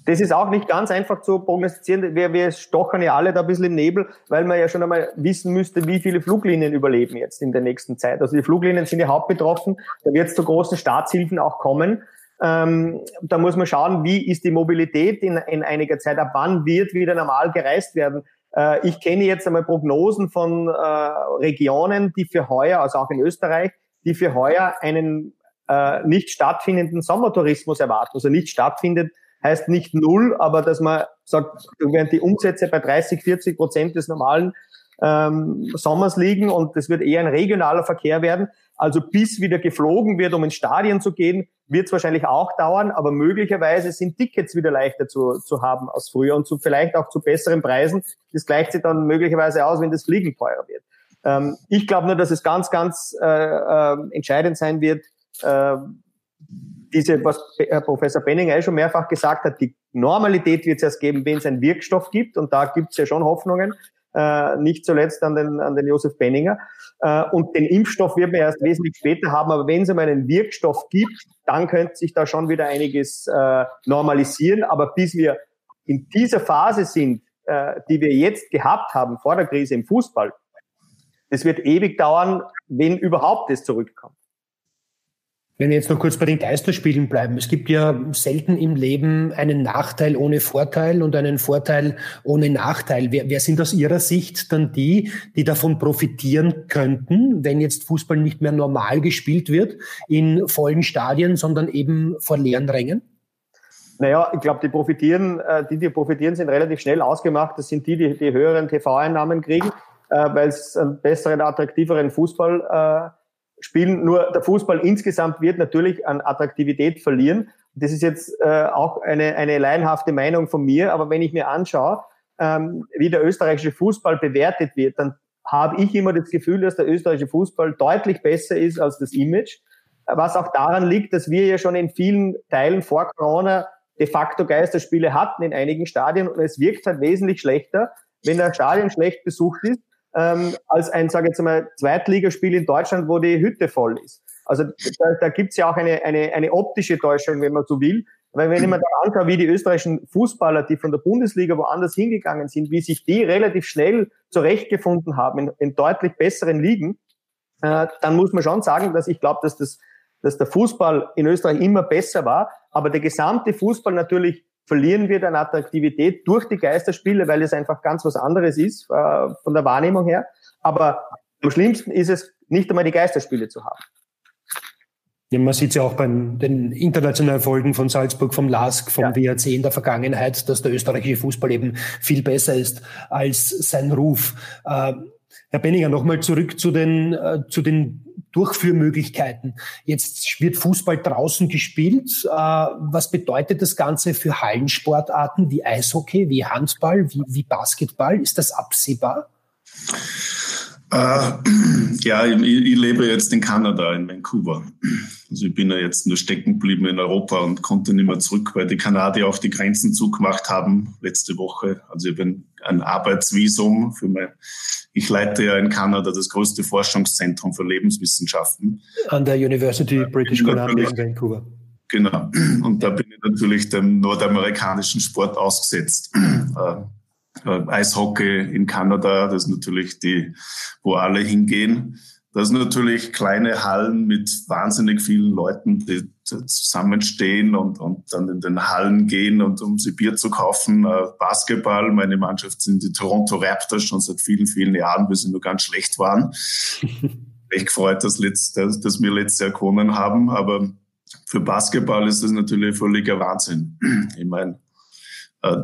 Das ist auch nicht ganz einfach zu prognostizieren. Wir, wir stochern ja alle da ein bisschen im Nebel, weil man ja schon einmal wissen müsste, wie viele Fluglinien überleben jetzt in der nächsten Zeit. Also die Fluglinien sind ja hauptbetroffen. Da wird es zu großen Staatshilfen auch kommen. Ähm, da muss man schauen, wie ist die Mobilität in, in einiger Zeit, ab wann wird wieder normal gereist werden. Äh, ich kenne jetzt einmal Prognosen von äh, Regionen, die für heuer, also auch in Österreich, die für heuer einen äh, nicht stattfindenden Sommertourismus erwarten. Also nicht stattfindet, heißt nicht null, aber dass man sagt, während die Umsätze bei 30, 40 Prozent des normalen ähm, Sommers liegen und das wird eher ein regionaler Verkehr werden. Also bis wieder geflogen wird, um ins Stadion zu gehen, wird es wahrscheinlich auch dauern, aber möglicherweise sind Tickets wieder leichter zu, zu haben als früher und zu, vielleicht auch zu besseren Preisen. Das gleicht sich dann möglicherweise aus, wenn das Fliegen teurer wird. Ähm, ich glaube nur, dass es ganz, ganz äh, äh, entscheidend sein wird, äh, diese, was Herr Professor Benninger eh schon mehrfach gesagt hat, die Normalität wird es erst geben, wenn es einen Wirkstoff gibt. Und da gibt es ja schon Hoffnungen, äh, nicht zuletzt an den, an den Josef Benninger. Äh, und den Impfstoff wird man erst wesentlich später haben. Aber wenn es einmal einen Wirkstoff gibt, dann könnte sich da schon wieder einiges äh, normalisieren. Aber bis wir in dieser Phase sind, äh, die wir jetzt gehabt haben vor der Krise im Fußball, das wird ewig dauern, wenn überhaupt es zurückkommt. Wenn wir jetzt noch kurz bei den Geisterspielen bleiben. Es gibt ja selten im Leben einen Nachteil ohne Vorteil und einen Vorteil ohne Nachteil. Wer, wer sind aus Ihrer Sicht dann die, die davon profitieren könnten, wenn jetzt Fußball nicht mehr normal gespielt wird in vollen Stadien, sondern eben vor leeren Rängen? Naja, ich glaube, die profitieren, äh, die, die profitieren, sind relativ schnell ausgemacht. Das sind die, die die höheren TV-Einnahmen kriegen, äh, weil es einen besseren, attraktiveren Fußball äh, spielen. Nur der Fußball insgesamt wird natürlich an Attraktivität verlieren. Das ist jetzt äh, auch eine, eine laienhafte Meinung von mir, aber wenn ich mir anschaue, ähm, wie der österreichische Fußball bewertet wird, dann habe ich immer das Gefühl, dass der österreichische Fußball deutlich besser ist als das Image, was auch daran liegt, dass wir ja schon in vielen Teilen vor Corona de facto Geisterspiele hatten in einigen Stadien und es wirkt halt wesentlich schlechter, wenn ein Stadion schlecht besucht ist, ähm, als ein, sage ich jetzt mal, Zweitligaspiel in Deutschland, wo die Hütte voll ist. Also da, da gibt es ja auch eine, eine, eine optische Täuschung, wenn man so will. Weil wenn ich mir da anschaue, wie die österreichischen Fußballer, die von der Bundesliga woanders hingegangen sind, wie sich die relativ schnell zurechtgefunden haben in, in deutlich besseren Ligen, äh, dann muss man schon sagen, dass ich glaube, dass das dass der Fußball in Österreich immer besser war, aber der gesamte Fußball natürlich verlieren wir an Attraktivität durch die Geisterspiele, weil es einfach ganz was anderes ist äh, von der Wahrnehmung her. Aber am schlimmsten ist es, nicht einmal die Geisterspiele zu haben. Ja, man sieht ja auch bei den internationalen Folgen von Salzburg, vom LASK, vom ja. WRC in der Vergangenheit, dass der österreichische Fußball eben viel besser ist als sein Ruf. Äh, Herr Benninger, nochmal zurück zu den, äh, zu den Durchführmöglichkeiten. Jetzt wird Fußball draußen gespielt. Äh, was bedeutet das Ganze für Hallensportarten wie Eishockey, wie Handball, wie, wie Basketball? Ist das absehbar? Äh, ja, ich, ich, lebe jetzt in Kanada, in Vancouver. Also ich bin ja jetzt nur stecken geblieben in Europa und konnte nicht mehr zurück, weil die Kanadier auch die Grenzen zugemacht haben letzte Woche. Also ich bin ein Arbeitsvisum für mein, ich leite ja in Kanada das größte Forschungszentrum für Lebenswissenschaften. An der University British Columbia in Vancouver. Genau. Und da bin ich natürlich dem nordamerikanischen Sport ausgesetzt. Äh, äh, Eishockey in Kanada, das ist natürlich die, wo alle hingehen. Das sind natürlich kleine Hallen mit wahnsinnig vielen Leuten, die zusammenstehen und, und dann in den Hallen gehen und um sie Bier zu kaufen. Äh, Basketball, meine Mannschaft sind die Toronto Raptors schon seit vielen, vielen Jahren, bis sie nur ganz schlecht waren. Echt gefreut, dass, letzt, dass, dass wir letztes Jahr gewonnen haben, aber für Basketball ist das natürlich völliger Wahnsinn. Ich meine,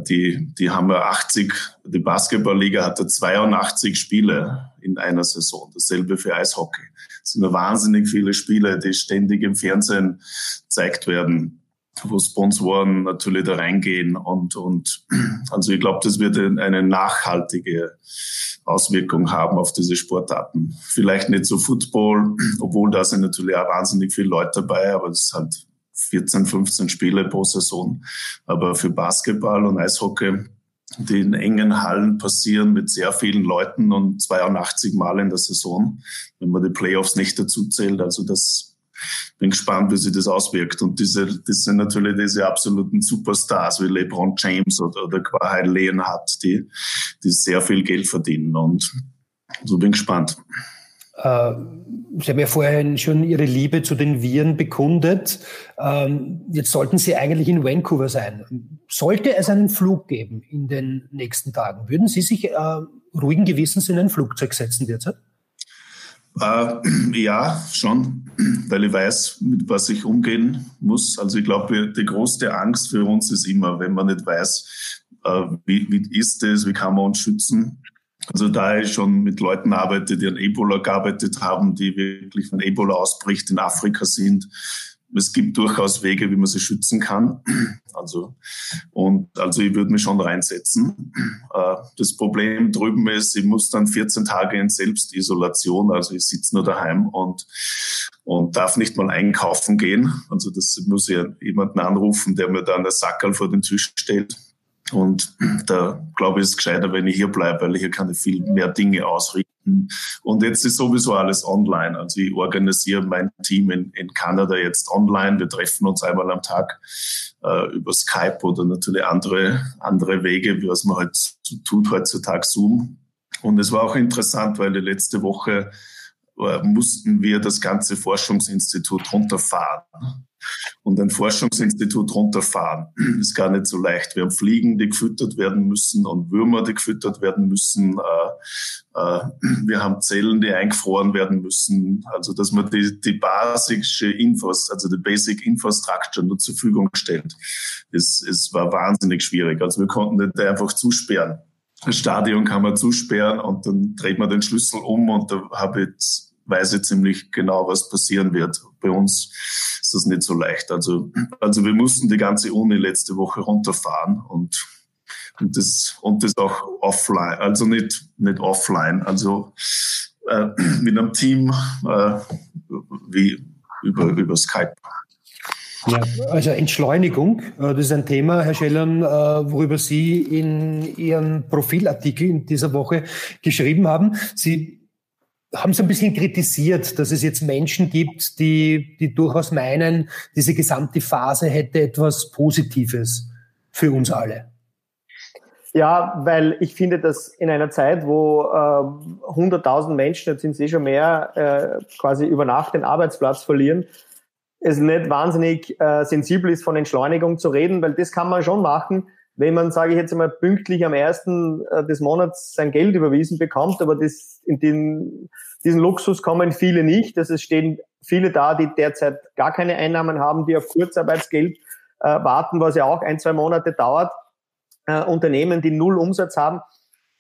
die, die haben ja 80, die Basketballliga hatte 82 Spiele in einer Saison. Dasselbe für Eishockey. Es sind wahnsinnig viele Spiele, die ständig im Fernsehen gezeigt werden, wo Sponsoren natürlich da reingehen und, und also ich glaube, das wird eine nachhaltige Auswirkung haben auf diese Sportarten. Vielleicht nicht so Football, obwohl da sind natürlich auch wahnsinnig viele Leute dabei, aber es ist halt 14, 15 Spiele pro Saison. Aber für Basketball und Eishockey, die in engen Hallen passieren mit sehr vielen Leuten und 82 Mal in der Saison, wenn man die Playoffs nicht dazu zählt. Also das bin gespannt, wie sich das auswirkt. Und diese, das sind natürlich diese absoluten Superstars wie LeBron James oder, oder Kawhi Leonhardt, die, die sehr viel Geld verdienen. Und so bin gespannt. Äh, Sie haben ja vorher schon Ihre Liebe zu den Viren bekundet. Ähm, jetzt sollten Sie eigentlich in Vancouver sein. Sollte es einen Flug geben in den nächsten Tagen, würden Sie sich äh, ruhigen Gewissens in ein Flugzeug setzen derzeit? Äh, ja, schon, weil ich weiß, mit was ich umgehen muss. Also ich glaube, die größte Angst für uns ist immer, wenn man nicht weiß, äh, wie, wie ist es, wie kann man uns schützen. Also da ich schon mit Leuten arbeite, die an Ebola gearbeitet haben, die wirklich, wenn Ebola ausbricht, in Afrika sind. Es gibt durchaus Wege, wie man sie schützen kann. Also, und, also ich würde mich schon reinsetzen. Äh, das Problem drüben ist, ich muss dann 14 Tage in Selbstisolation, also ich sitze nur daheim und, und darf nicht mal einkaufen gehen. Also das muss ich jemanden anrufen, der mir dann eine Sackerl vor den Tisch stellt und da glaube ich, ist es gescheiter, wenn ich hier bleibe, weil hier kann ich viel mehr Dinge ausrichten. Und jetzt ist sowieso alles online. Also ich organisiere mein Team in, in Kanada jetzt online. Wir treffen uns einmal am Tag äh, über Skype oder natürlich andere, andere Wege, wie was man halt tut heutzutage Zoom. Und es war auch interessant, weil die letzte Woche mussten wir das ganze Forschungsinstitut runterfahren und ein Forschungsinstitut runterfahren. Ist gar nicht so leicht. Wir haben Fliegen, die gefüttert werden müssen und Würmer, die gefüttert werden müssen. Äh, äh, wir haben Zellen, die eingefroren werden müssen. Also, dass man die, die basische Infos, also die Basic Infrastructure nur zur Verfügung stellt, ist, ist, war wahnsinnig schwierig. Also, wir konnten nicht einfach zusperren. Das Stadion kann man zusperren und dann dreht man den Schlüssel um und da habe ich weiß ich ziemlich genau, was passieren wird. Bei uns ist das nicht so leicht. Also, also wir mussten die ganze Uni letzte Woche runterfahren und, und das, und das auch offline, also nicht, nicht offline, also äh, mit einem Team äh, wie über, über Skype. Ja, also Entschleunigung, äh, das ist ein Thema, Herr Schellern, äh, worüber Sie in Ihrem Profilartikel in dieser Woche geschrieben haben. Sie haben so ein bisschen kritisiert, dass es jetzt Menschen gibt, die, die durchaus meinen, diese gesamte Phase hätte etwas Positives für uns alle. Ja, weil ich finde, dass in einer Zeit, wo äh, 100.000 Menschen, jetzt sind es eh schon mehr, äh, quasi über Nacht den Arbeitsplatz verlieren, es nicht wahnsinnig äh, sensibel ist, von Entschleunigung zu reden, weil das kann man schon machen, wenn man, sage ich jetzt einmal, pünktlich am ersten äh, des Monats sein Geld überwiesen bekommt, aber das, in den, diesen Luxus kommen viele nicht. Also es stehen viele da, die derzeit gar keine Einnahmen haben, die auf Kurzarbeitsgeld äh, warten, was ja auch ein, zwei Monate dauert. Äh, Unternehmen, die null Umsatz haben.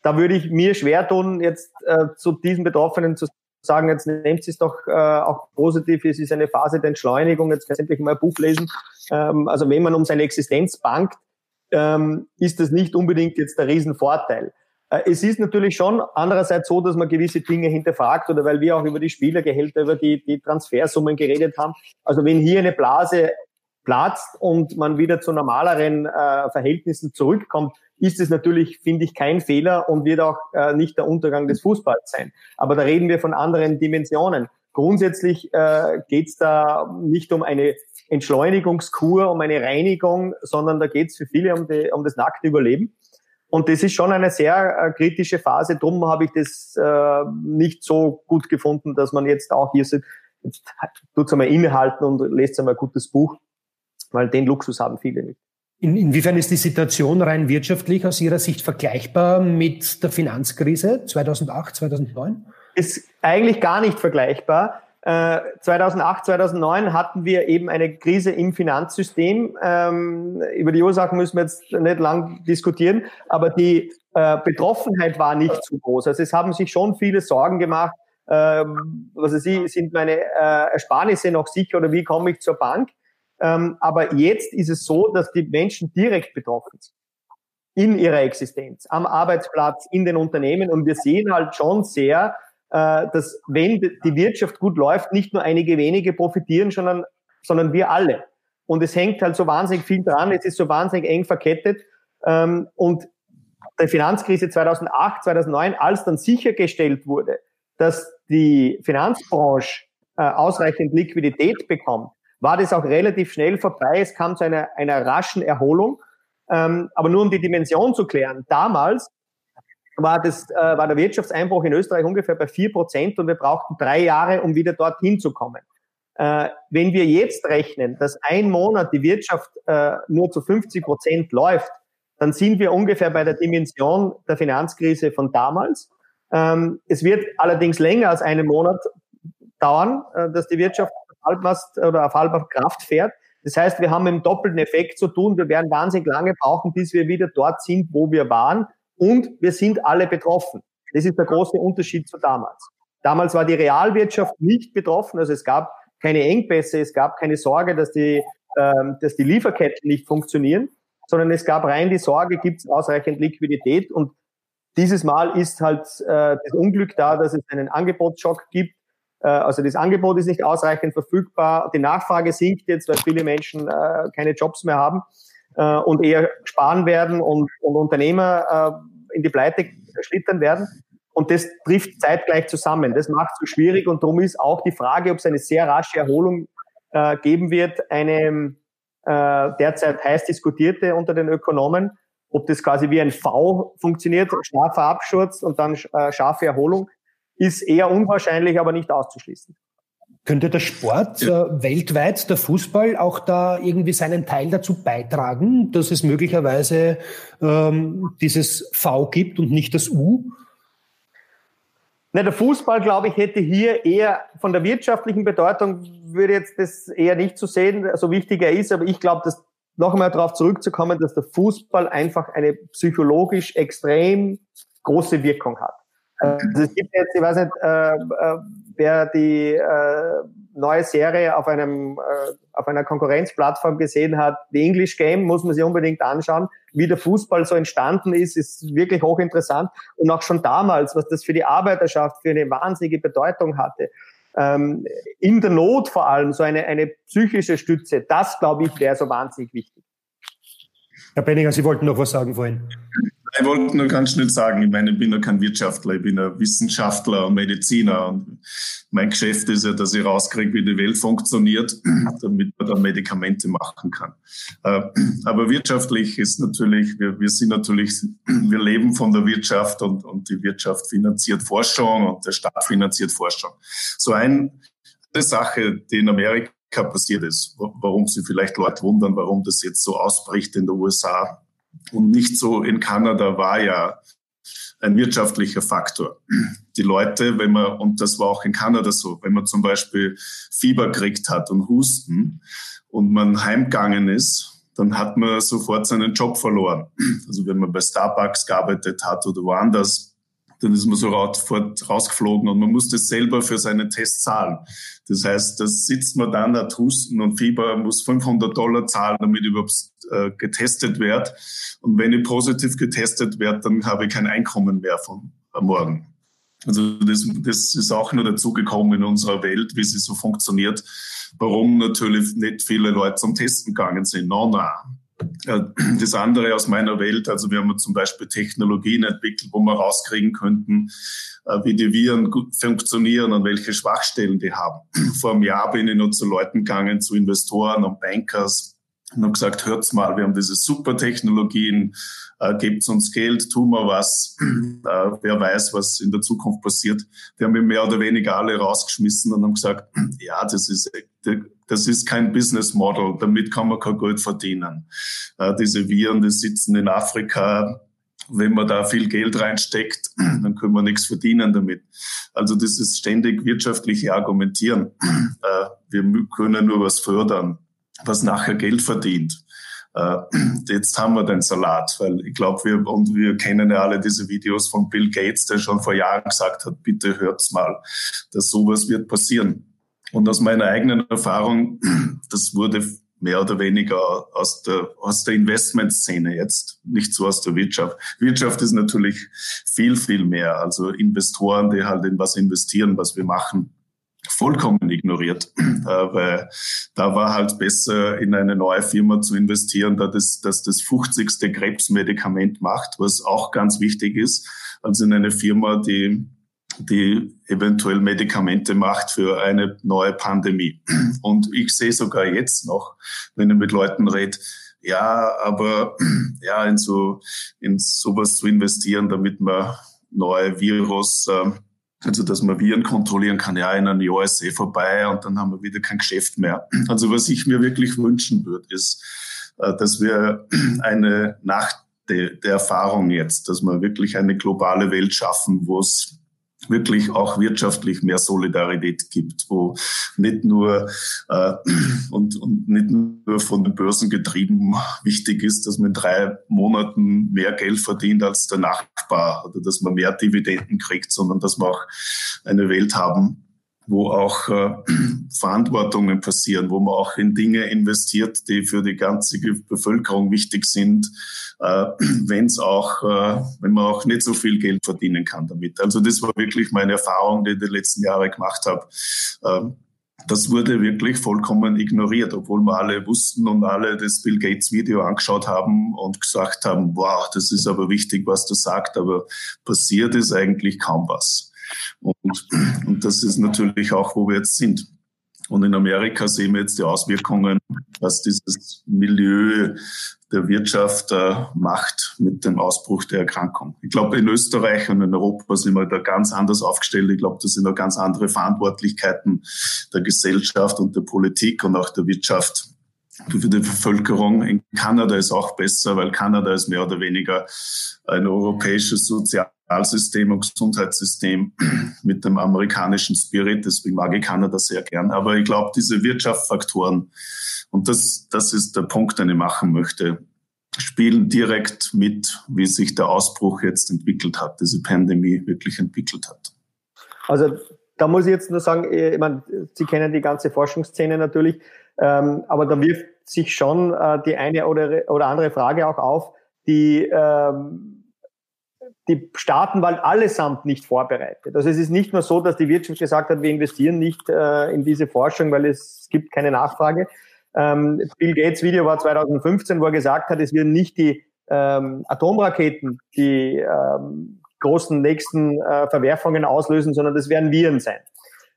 Da würde ich mir schwer tun, jetzt äh, zu diesen Betroffenen zu sagen, jetzt nehmt es doch äh, auch positiv, es ist eine Phase der Entschleunigung, jetzt kann ich endlich mal ein Buch lesen. Ähm, also wenn man um seine Existenz bangt, ähm, ist das nicht unbedingt jetzt der Riesenvorteil. Äh, es ist natürlich schon andererseits so, dass man gewisse Dinge hinterfragt oder weil wir auch über die Spielergehälter, über die, die Transfersummen geredet haben. Also wenn hier eine Blase platzt und man wieder zu normaleren äh, Verhältnissen zurückkommt, ist es natürlich, finde ich, kein Fehler und wird auch äh, nicht der Untergang des Fußballs sein. Aber da reden wir von anderen Dimensionen. Grundsätzlich äh, geht es da nicht um eine Entschleunigungskur, um eine Reinigung, sondern da geht es für viele um, die, um das nackte Überleben. Und das ist schon eine sehr äh, kritische Phase. Drum habe ich das äh, nicht so gut gefunden, dass man jetzt auch hier sitzt. Jetzt tut's einmal innehalten und lest einmal ein gutes Buch, weil den Luxus haben viele nicht. In, inwiefern ist die Situation rein wirtschaftlich aus Ihrer Sicht vergleichbar mit der Finanzkrise 2008, 2009? Ist eigentlich gar nicht vergleichbar. 2008, äh, 2009 hatten wir eben eine Krise im Finanzsystem. Ähm, über die Ursachen müssen wir jetzt nicht lang diskutieren, aber die äh, Betroffenheit war nicht so groß. Also es haben sich schon viele Sorgen gemacht. Ähm, was weiß ich, sind meine äh, Ersparnisse noch sicher oder wie komme ich zur Bank? Ähm, aber jetzt ist es so, dass die Menschen direkt betroffen sind in ihrer Existenz, am Arbeitsplatz, in den Unternehmen. Und wir sehen halt schon sehr, dass wenn die Wirtschaft gut läuft, nicht nur einige wenige profitieren, sondern, sondern wir alle. Und es hängt halt so wahnsinnig viel dran, es ist so wahnsinnig eng verkettet. Ähm, und der Finanzkrise 2008, 2009, als dann sichergestellt wurde, dass die Finanzbranche äh, ausreichend Liquidität bekommt, war das auch relativ schnell vorbei. Es kam zu einer, einer raschen Erholung. Ähm, aber nur um die Dimension zu klären, damals war, das, äh, war der Wirtschaftseinbruch in Österreich ungefähr bei vier Prozent und wir brauchten drei Jahre, um wieder dorthin zu kommen. Äh, wenn wir jetzt rechnen, dass ein Monat die Wirtschaft äh, nur zu 50 Prozent läuft, dann sind wir ungefähr bei der Dimension der Finanzkrise von damals. Ähm, es wird allerdings länger als einen Monat dauern, äh, dass die Wirtschaft auf Halbmast oder auf halber Kraft fährt. Das heißt, wir haben einen doppelten Effekt zu tun. Wir werden wahnsinnig lange brauchen, bis wir wieder dort sind, wo wir waren und wir sind alle betroffen. Das ist der große Unterschied zu damals. Damals war die Realwirtschaft nicht betroffen, also es gab keine Engpässe, es gab keine Sorge, dass die, ähm, dass die Lieferketten nicht funktionieren, sondern es gab rein die Sorge, gibt es ausreichend Liquidität und dieses Mal ist halt äh, das Unglück da, dass es einen Angebotsschock gibt. Äh, also das Angebot ist nicht ausreichend verfügbar, die Nachfrage sinkt jetzt, weil viele Menschen äh, keine Jobs mehr haben äh, und eher sparen werden und, und Unternehmer äh, in die Pleite schlittern werden. Und das trifft zeitgleich zusammen. Das macht es so schwierig und darum ist auch die Frage, ob es eine sehr rasche Erholung äh, geben wird, eine äh, derzeit heiß diskutierte unter den Ökonomen, ob das quasi wie ein V funktioniert, scharfer Absturz und dann äh, scharfe Erholung, ist eher unwahrscheinlich, aber nicht auszuschließen. Könnte der Sport ja. äh, weltweit, der Fußball, auch da irgendwie seinen Teil dazu beitragen, dass es möglicherweise ähm, dieses V gibt und nicht das U? Na, der Fußball, glaube ich, hätte hier eher von der wirtschaftlichen Bedeutung, würde jetzt das eher nicht zu so sehen, so wichtig er ist, aber ich glaube, dass noch einmal darauf zurückzukommen, dass der Fußball einfach eine psychologisch extrem große Wirkung hat. Also es gibt jetzt, ich weiß nicht, äh, äh, wer die äh, neue Serie auf einem äh, auf einer Konkurrenzplattform gesehen hat, The English Game, muss man sich unbedingt anschauen. Wie der Fußball so entstanden ist, ist wirklich hochinteressant. Und auch schon damals, was das für die Arbeiterschaft für eine wahnsinnige Bedeutung hatte. Ähm, in der Not vor allem so eine, eine psychische Stütze, das glaube ich wäre so wahnsinnig wichtig. Herr Benninger, Sie wollten noch was sagen vorhin. Ich wollte nur ganz schnell sagen, ich meine, ich bin ja kein Wirtschaftler, ich bin ein Wissenschaftler und Mediziner. Und mein Geschäft ist ja, dass ich rauskriege, wie die Welt funktioniert, damit man da Medikamente machen kann. Äh, aber wirtschaftlich ist natürlich, wir, wir sind natürlich, wir leben von der Wirtschaft und, und die Wirtschaft finanziert Forschung und der Staat finanziert Forschung. So ein, eine Sache, die in Amerika passiert ist, warum sie vielleicht Leute wundern, warum das jetzt so ausbricht in den USA und nicht so in Kanada war ja ein wirtschaftlicher Faktor. Die Leute, wenn man, und das war auch in Kanada so, wenn man zum Beispiel Fieber gekriegt hat und Husten und man heimgegangen ist, dann hat man sofort seinen Job verloren. Also wenn man bei Starbucks gearbeitet hat oder woanders, dann ist man sofort rausgeflogen und man musste selber für seinen Test zahlen. Das heißt, da sitzt man dann, hat Husten und Fieber, muss 500 Dollar zahlen, damit überhaupt äh, getestet wird. Und wenn ich positiv getestet werde, dann habe ich kein Einkommen mehr von morgen. Also das, das ist auch nur dazugekommen in unserer Welt, wie sie so funktioniert. Warum natürlich nicht viele Leute zum Testen gegangen sind. No, no. Das andere aus meiner Welt, also wir haben zum Beispiel Technologien entwickelt, wo wir rauskriegen könnten, äh, wie die Viren funktionieren und welche Schwachstellen die haben. Vor einem Jahr bin ich noch zu Leuten gegangen, zu Investoren und Bankers, und habe gesagt, hört's mal, wir haben diese super Technologien, äh, gebt uns Geld, tun wir was, äh, wer weiß, was in der Zukunft passiert. Die haben mich mehr oder weniger alle rausgeschmissen und haben gesagt, ja, das ist, das ist kein Business Model, damit kann man kein Geld verdienen. Äh, diese Viren, die sitzen in Afrika, wenn man da viel Geld reinsteckt, dann können wir nichts verdienen damit. Also das ist ständig wirtschaftliche Argumentieren. Äh, wir können nur was fördern was nachher Geld verdient. Äh, jetzt haben wir den Salat, weil ich glaube, wir, und wir kennen ja alle diese Videos von Bill Gates, der schon vor Jahren gesagt hat, bitte hört's mal, dass sowas wird passieren. Und aus meiner eigenen Erfahrung, das wurde mehr oder weniger aus der, aus der Investmentszene jetzt, nicht so aus der Wirtschaft. Wirtschaft ist natürlich viel, viel mehr. Also Investoren, die halt in was investieren, was wir machen vollkommen ignoriert, weil da war halt besser in eine neue Firma zu investieren, da das, dass das 50. Krebsmedikament macht, was auch ganz wichtig ist, als in eine Firma, die die eventuell Medikamente macht für eine neue Pandemie. Und ich sehe sogar jetzt noch, wenn ich mit Leuten rede, ja, aber ja, in so in sowas zu investieren, damit man neue Virus äh, also, dass man Viren kontrollieren kann, ja, in einem Jahr ist eh vorbei und dann haben wir wieder kein Geschäft mehr. Also, was ich mir wirklich wünschen würde, ist, äh, dass wir eine nach der, der Erfahrung jetzt, dass wir wirklich eine globale Welt schaffen, wo es wirklich auch wirtschaftlich mehr Solidarität gibt, wo nicht nur äh, und, und nicht nur von den Börsen getrieben wichtig ist, dass man in drei Monaten mehr Geld verdient als der Nachbar oder dass man mehr Dividenden kriegt, sondern dass wir auch eine Welt haben, wo auch äh, Verantwortungen passieren, wo man auch in Dinge investiert, die für die ganze Bevölkerung wichtig sind, äh, wenn es auch, äh, wenn man auch nicht so viel Geld verdienen kann damit. Also das war wirklich meine Erfahrung, die ich die letzten Jahre gemacht habe. Äh, das wurde wirklich vollkommen ignoriert, obwohl wir alle wussten und alle das Bill Gates Video angeschaut haben und gesagt haben, wow, das ist aber wichtig, was du sagst, aber passiert ist eigentlich kaum was. Und, und das ist natürlich auch, wo wir jetzt sind. Und in Amerika sehen wir jetzt die Auswirkungen, was dieses Milieu der Wirtschaft äh, macht mit dem Ausbruch der Erkrankung. Ich glaube, in Österreich und in Europa sind wir da ganz anders aufgestellt. Ich glaube, da sind da ganz andere Verantwortlichkeiten der Gesellschaft und der Politik und auch der Wirtschaft für die Bevölkerung. In Kanada ist auch besser, weil Kanada ist mehr oder weniger ein europäisches Sozial Sozialsystem und Gesundheitssystem mit dem amerikanischen Spirit. Deswegen mag ich Kanada sehr gern. Aber ich glaube, diese Wirtschaftsfaktoren, und das, das ist der Punkt, den ich machen möchte, spielen direkt mit, wie sich der Ausbruch jetzt entwickelt hat, diese Pandemie wirklich entwickelt hat. Also da muss ich jetzt nur sagen, äh, ich meine, Sie kennen die ganze Forschungsszene natürlich, ähm, aber da wirft sich schon äh, die eine oder, oder andere Frage auch auf, die ähm, die Staaten waren allesamt nicht vorbereitet. Also es ist nicht nur so, dass die Wirtschaft gesagt hat, wir investieren nicht äh, in diese Forschung, weil es gibt keine Nachfrage. Ähm, Bill Gates Video war 2015, wo er gesagt hat, es werden nicht die ähm, Atomraketen die ähm, großen nächsten äh, Verwerfungen auslösen, sondern das werden Viren sein.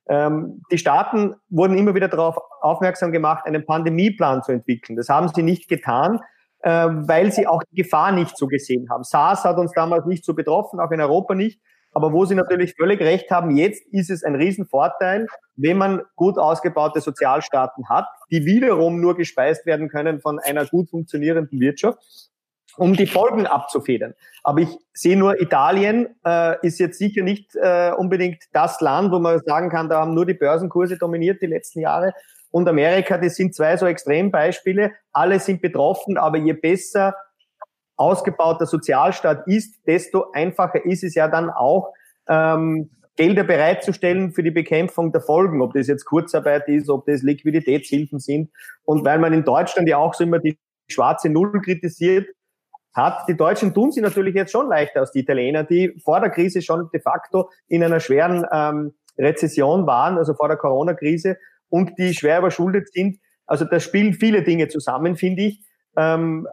Ähm, die Staaten wurden immer wieder darauf aufmerksam gemacht, einen Pandemieplan zu entwickeln. Das haben sie nicht getan weil sie auch die Gefahr nicht so gesehen haben. SARS hat uns damals nicht so betroffen, auch in Europa nicht. Aber wo Sie natürlich völlig recht haben, jetzt ist es ein Riesenvorteil, wenn man gut ausgebaute Sozialstaaten hat, die wiederum nur gespeist werden können von einer gut funktionierenden Wirtschaft um die Folgen abzufedern. Aber ich sehe nur, Italien äh, ist jetzt sicher nicht äh, unbedingt das Land, wo man sagen kann, da haben nur die Börsenkurse dominiert die letzten Jahre. Und Amerika, das sind zwei so Extrembeispiele. Alle sind betroffen, aber je besser ausgebaut der Sozialstaat ist, desto einfacher ist es ja dann auch, ähm, Gelder bereitzustellen für die Bekämpfung der Folgen, ob das jetzt Kurzarbeit ist, ob das Liquiditätshilfen sind. Und weil man in Deutschland ja auch so immer die schwarze Null kritisiert, hat. Die Deutschen tun sie natürlich jetzt schon leichter als die Italiener, die vor der Krise schon de facto in einer schweren ähm, Rezession waren, also vor der Corona-Krise, und die schwer überschuldet sind. Also da spielen viele Dinge zusammen, finde ich. Ähm,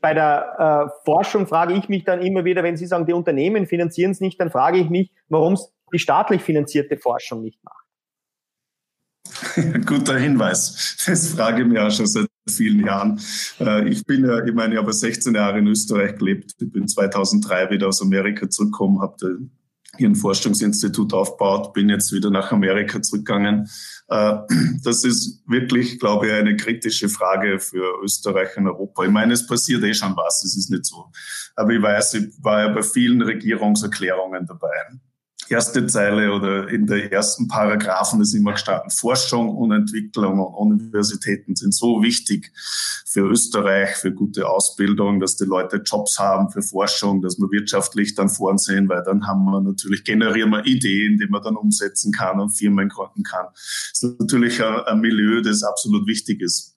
bei der äh, Forschung frage ich mich dann immer wieder, wenn Sie sagen, die Unternehmen finanzieren es nicht, dann frage ich mich, warum es die staatlich finanzierte Forschung nicht macht. Guter Hinweis. Das frage ich mich auch schon seit vielen Jahren. Äh, ich bin ja, ich meine, ich habe 16 Jahre in Österreich gelebt. Ich bin 2003 wieder aus Amerika zurückgekommen, habe hier ein Forschungsinstitut aufgebaut, bin jetzt wieder nach Amerika zurückgegangen. Äh, das ist wirklich, glaube ich, eine kritische Frage für Österreich und Europa. Ich meine, es passiert eh schon was, es ist nicht so. Aber ich weiß, ich war ja bei vielen Regierungserklärungen dabei erste Zeile oder in der ersten Paragraphen ist immer gestanden, Forschung und Entwicklung und Universitäten sind so wichtig für Österreich, für gute Ausbildung, dass die Leute Jobs haben, für Forschung, dass wir wirtschaftlich dann vorn sehen, weil dann haben wir natürlich, generieren wir Ideen, die man dann umsetzen kann und Firmen gründen kann. Das ist natürlich ein, Milieu, das absolut wichtig ist.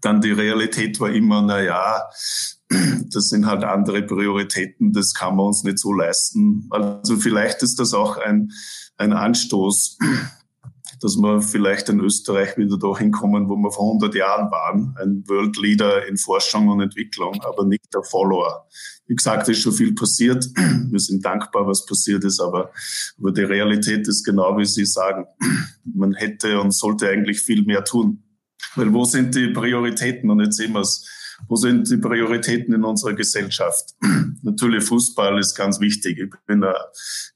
Dann die Realität war immer, na ja, das sind halt andere Prioritäten, das kann man uns nicht so leisten. Also vielleicht ist das auch ein, ein Anstoß, dass wir vielleicht in Österreich wieder dahin kommen, wo wir vor 100 Jahren waren, ein World Leader in Forschung und Entwicklung, aber nicht der Follower. Wie gesagt, ist schon viel passiert. Wir sind dankbar, was passiert ist, aber, aber die Realität ist genau, wie Sie sagen. Man hätte und sollte eigentlich viel mehr tun. Weil wo sind die Prioritäten? Und jetzt sehen wir es wo sind die Prioritäten in unserer Gesellschaft? Natürlich Fußball ist ganz wichtig. Ich bin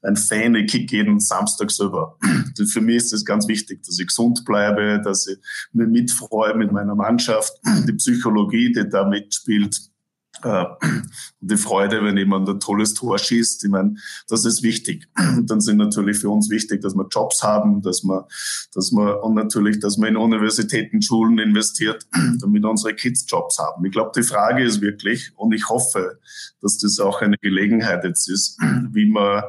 ein Fan, ich kicke jeden Samstag selber. Für mich ist es ganz wichtig, dass ich gesund bleibe, dass ich mich mitfreue mit meiner Mannschaft. Die Psychologie, die da mitspielt, äh, die Freude, wenn jemand ein tolles Tor schießt. Ich meine, das ist wichtig. Dann sind natürlich für uns wichtig, dass wir Jobs haben, dass wir, dass wir, und natürlich, dass man in Universitäten, Schulen investiert, damit unsere Kids Jobs haben. Ich glaube, die Frage ist wirklich, und ich hoffe, dass das auch eine Gelegenheit jetzt ist, wie man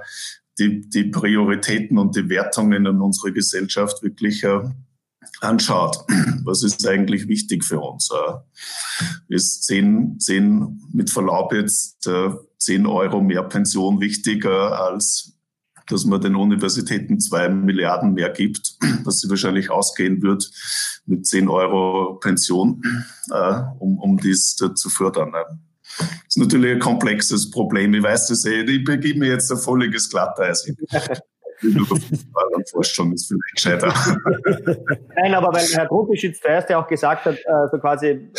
die, die Prioritäten und die Wertungen in unserer Gesellschaft wirklich äh, anschaut, was ist eigentlich wichtig für uns? Äh, ist 10, 10 mit Verlaub jetzt 10 äh, Euro mehr Pension wichtiger als dass man den Universitäten zwei Milliarden mehr gibt, was sie wahrscheinlich ausgehen wird mit 10 Euro Pension, äh, um, um dies zu fördern. Das ist natürlich ein komplexes Problem. Ich weiß das eh. Ich begebe mir jetzt ein völliges Glatteis. Forschung ist vielleicht gescheiter. Nein, aber weil Herr Druckischitz zuerst ja auch gesagt hat, äh, so quasi, äh,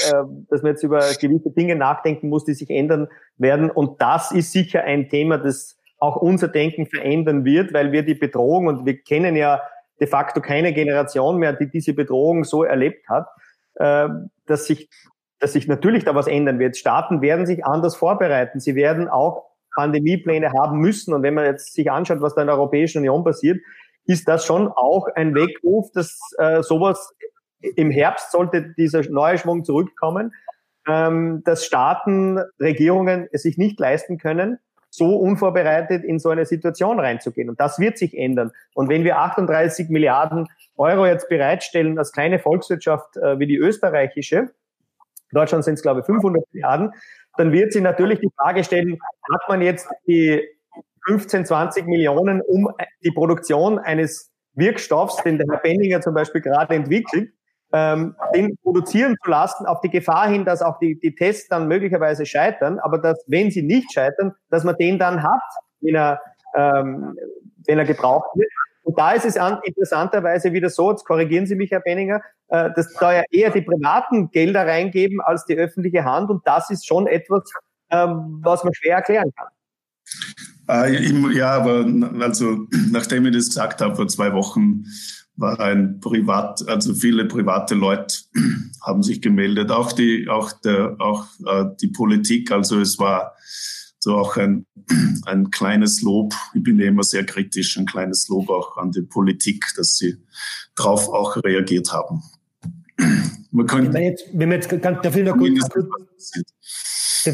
dass man jetzt über gewisse Dinge nachdenken muss, die sich ändern werden. Und das ist sicher ein Thema, das auch unser Denken verändern wird, weil wir die Bedrohung, und wir kennen ja de facto keine Generation mehr, die diese Bedrohung so erlebt hat, äh, dass sich dass sich natürlich da was ändern wird. Staaten werden sich anders vorbereiten. Sie werden auch Pandemiepläne haben müssen. Und wenn man jetzt sich anschaut, was da in der Europäischen Union passiert, ist das schon auch ein Weckruf, dass äh, sowas im Herbst sollte dieser neue Schwung zurückkommen, ähm, dass Staaten, Regierungen es sich nicht leisten können, so unvorbereitet in so eine Situation reinzugehen. Und das wird sich ändern. Und wenn wir 38 Milliarden Euro jetzt bereitstellen als kleine Volkswirtschaft äh, wie die österreichische, Deutschland sind es glaube ich 500 Milliarden, dann wird sie natürlich die Frage stellen, hat man jetzt die 15, 20 Millionen, um die Produktion eines Wirkstoffs, den der Herr Benninger zum Beispiel gerade entwickelt, ähm, den produzieren zu lassen, auf die Gefahr hin, dass auch die, die Tests dann möglicherweise scheitern, aber dass, wenn sie nicht scheitern, dass man den dann hat, wenn er, ähm, wenn er gebraucht wird. Und da ist es an, interessanterweise wieder so, jetzt korrigieren Sie mich, Herr Benninger, äh, dass da ja eher die privaten Gelder reingeben als die öffentliche Hand. Und das ist schon etwas, ähm, was man schwer erklären kann. Äh, ja, aber also nachdem ich das gesagt habe, vor zwei Wochen war ein Privat, also viele private Leute haben sich gemeldet, auch die, auch der, auch äh, die Politik. Also es war so auch ein, ein kleines Lob. Ich bin immer sehr kritisch, ein kleines Lob auch an die Politik, dass sie darauf auch reagiert haben. Man kann, wenn, jetzt, wenn man jetzt ganz, ich noch kurz,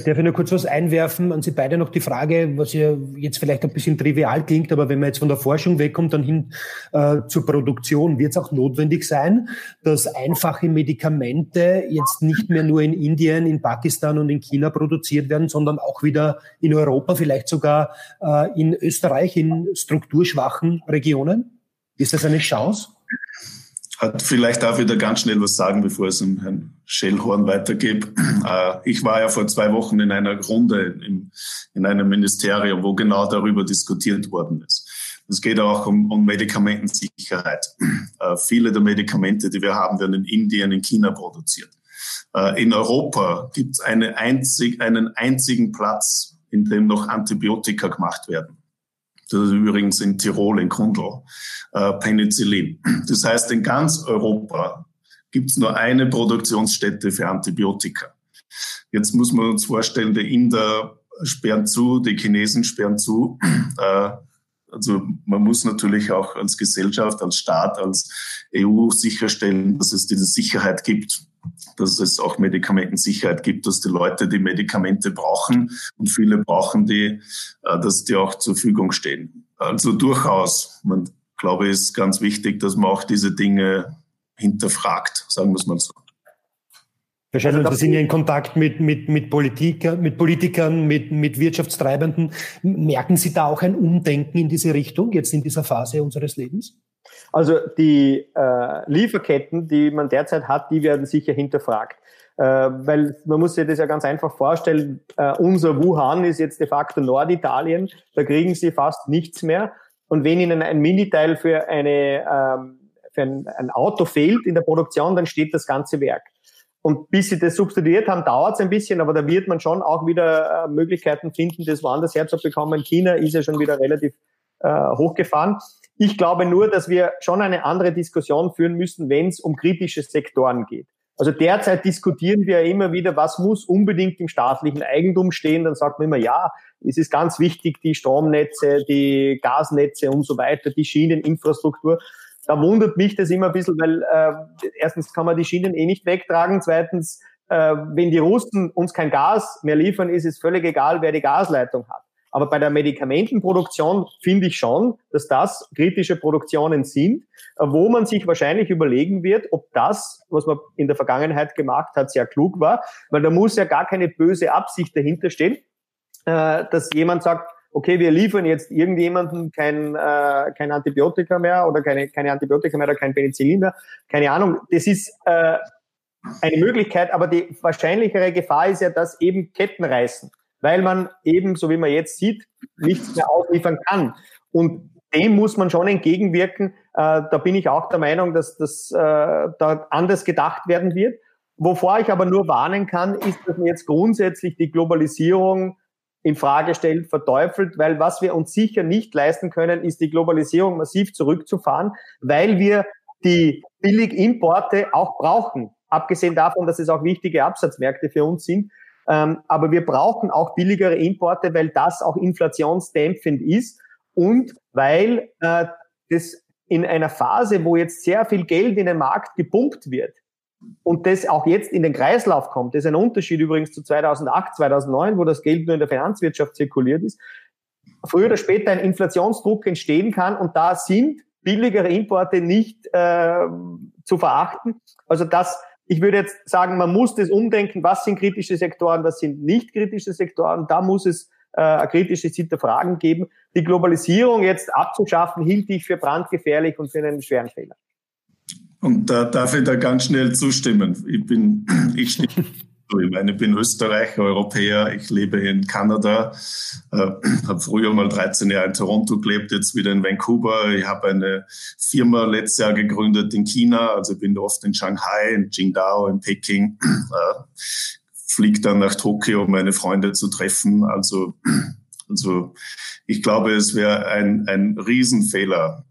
Darf ich nur kurz was einwerfen an Sie beide noch die Frage, was ja jetzt vielleicht ein bisschen trivial klingt, aber wenn man jetzt von der Forschung wegkommt, dann hin äh, zur Produktion, wird es auch notwendig sein, dass einfache Medikamente jetzt nicht mehr nur in Indien, in Pakistan und in China produziert werden, sondern auch wieder in Europa, vielleicht sogar äh, in Österreich, in strukturschwachen Regionen? Ist das eine Chance? Vielleicht darf ich da ganz schnell was sagen, bevor es an Herrn Schellhorn weitergebe. Äh, ich war ja vor zwei Wochen in einer Runde in, in einem Ministerium, wo genau darüber diskutiert worden ist. Es geht auch um, um Medikamentensicherheit. Äh, viele der Medikamente, die wir haben, werden in Indien, in China produziert. Äh, in Europa gibt es eine einzig, einen einzigen Platz, in dem noch Antibiotika gemacht werden. Das ist übrigens in Tirol, in Kundl, äh, Penicillin. Das heißt, in ganz Europa gibt es nur eine Produktionsstätte für Antibiotika. Jetzt muss man uns vorstellen, die Inder sperren zu, die Chinesen sperren zu. Äh, also man muss natürlich auch als Gesellschaft, als Staat, als EU sicherstellen, dass es diese Sicherheit gibt dass es auch Medikamentensicherheit gibt, dass die Leute die Medikamente brauchen und viele brauchen die, äh, dass die auch zur Verfügung stehen. Also durchaus, man glaube, es ist ganz wichtig, dass man auch diese Dinge hinterfragt, sagen wir es mal so. Wahrscheinlich, also, sind ja in Kontakt mit, mit, mit, Politiker, mit Politikern, mit, mit Wirtschaftstreibenden. Merken Sie da auch ein Umdenken in diese Richtung, jetzt in dieser Phase unseres Lebens? Also die äh, Lieferketten, die man derzeit hat, die werden sicher hinterfragt. Äh, weil man muss sich das ja ganz einfach vorstellen, äh, unser Wuhan ist jetzt de facto Norditalien, da kriegen sie fast nichts mehr. Und wenn ihnen ein Miniteil für, eine, ähm, für ein, ein Auto fehlt in der Produktion, dann steht das ganze Werk. Und bis sie das substituiert haben, dauert es ein bisschen, aber da wird man schon auch wieder äh, Möglichkeiten finden, das woanders herzubekommen. China ist ja schon wieder relativ äh, hochgefahren. Ich glaube nur, dass wir schon eine andere Diskussion führen müssen, wenn es um kritische Sektoren geht. Also derzeit diskutieren wir immer wieder, was muss unbedingt im staatlichen Eigentum stehen. Dann sagt man immer, ja, es ist ganz wichtig, die Stromnetze, die Gasnetze und so weiter, die Schieneninfrastruktur. Da wundert mich das immer ein bisschen, weil äh, erstens kann man die Schienen eh nicht wegtragen, zweitens, äh, wenn die Russen uns kein Gas mehr liefern, ist es völlig egal, wer die Gasleitung hat. Aber bei der Medikamentenproduktion finde ich schon, dass das kritische Produktionen sind, äh, wo man sich wahrscheinlich überlegen wird, ob das, was man in der Vergangenheit gemacht hat, sehr klug war, weil da muss ja gar keine böse Absicht dahinter stehen, äh, dass jemand sagt, okay, wir liefern jetzt irgendjemandem kein, äh, kein Antibiotika mehr oder keine, keine Antibiotika mehr oder kein Penicillin mehr, keine Ahnung. Das ist äh, eine Möglichkeit, aber die wahrscheinlichere Gefahr ist ja, dass eben Ketten reißen weil man eben, so wie man jetzt sieht, nichts mehr ausliefern kann. Und dem muss man schon entgegenwirken. Äh, da bin ich auch der Meinung, dass das äh, da anders gedacht werden wird. Wovor ich aber nur warnen kann, ist, dass man jetzt grundsätzlich die Globalisierung in Frage stellt, verteufelt, weil was wir uns sicher nicht leisten können, ist die Globalisierung massiv zurückzufahren, weil wir die Billigimporte auch brauchen. Abgesehen davon, dass es auch wichtige Absatzmärkte für uns sind. Ähm, aber wir brauchen auch billigere Importe, weil das auch inflationsdämpfend ist und weil äh, das in einer Phase, wo jetzt sehr viel Geld in den Markt gepumpt wird und das auch jetzt in den Kreislauf kommt, das ist ein Unterschied übrigens zu 2008, 2009, wo das Geld nur in der Finanzwirtschaft zirkuliert ist, früher oder später ein Inflationsdruck entstehen kann und da sind billigere Importe nicht äh, zu verachten. Also das ich würde jetzt sagen, man muss das umdenken, was sind kritische Sektoren, was sind nicht kritische Sektoren. Da muss es äh, ein kritisches Hinterfragen geben. Die Globalisierung jetzt abzuschaffen, hielt ich für brandgefährlich und für einen schweren Fehler. Und da darf ich da ganz schnell zustimmen. Ich bin, ich stimme ich meine, ich bin Österreicher, Europäer, ich lebe in Kanada, äh, habe früher mal 13 Jahre in Toronto gelebt, jetzt wieder in Vancouver. Ich habe eine Firma letztes Jahr gegründet in China, also bin oft in Shanghai, in Qingdao, in Peking, äh, fliege dann nach Tokio, um meine Freunde zu treffen. Also Also ich glaube, es wäre ein, ein Riesenfehler,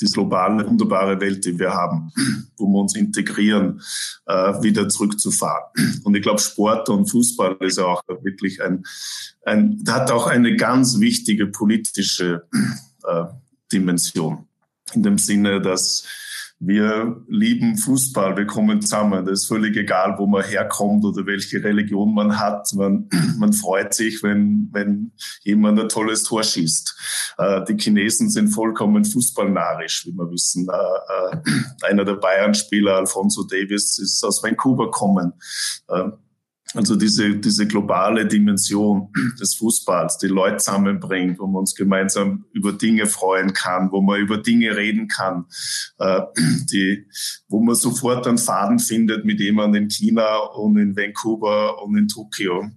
die globale, wunderbare Welt, die wir haben, wo wir uns integrieren, äh, wieder zurückzufahren. Und ich glaube, Sport und Fußball ist auch wirklich ein, ein hat auch eine ganz wichtige politische äh, Dimension. In dem Sinne, dass wir lieben Fußball, wir kommen zusammen. Das ist völlig egal, wo man herkommt oder welche Religion man hat. Man, man freut sich, wenn, wenn jemand ein tolles Tor schießt. Äh, die Chinesen sind vollkommen fußballnarisch, wie wir wissen. Äh, äh, einer der Bayern-Spieler, Alfonso Davis, ist aus Vancouver kommen. Also diese, diese globale Dimension des Fußballs, die Leute zusammenbringt, wo man uns gemeinsam über Dinge freuen kann, wo man über Dinge reden kann, äh, die, wo man sofort einen Faden findet mit jemandem in China und in Vancouver und in Tokio,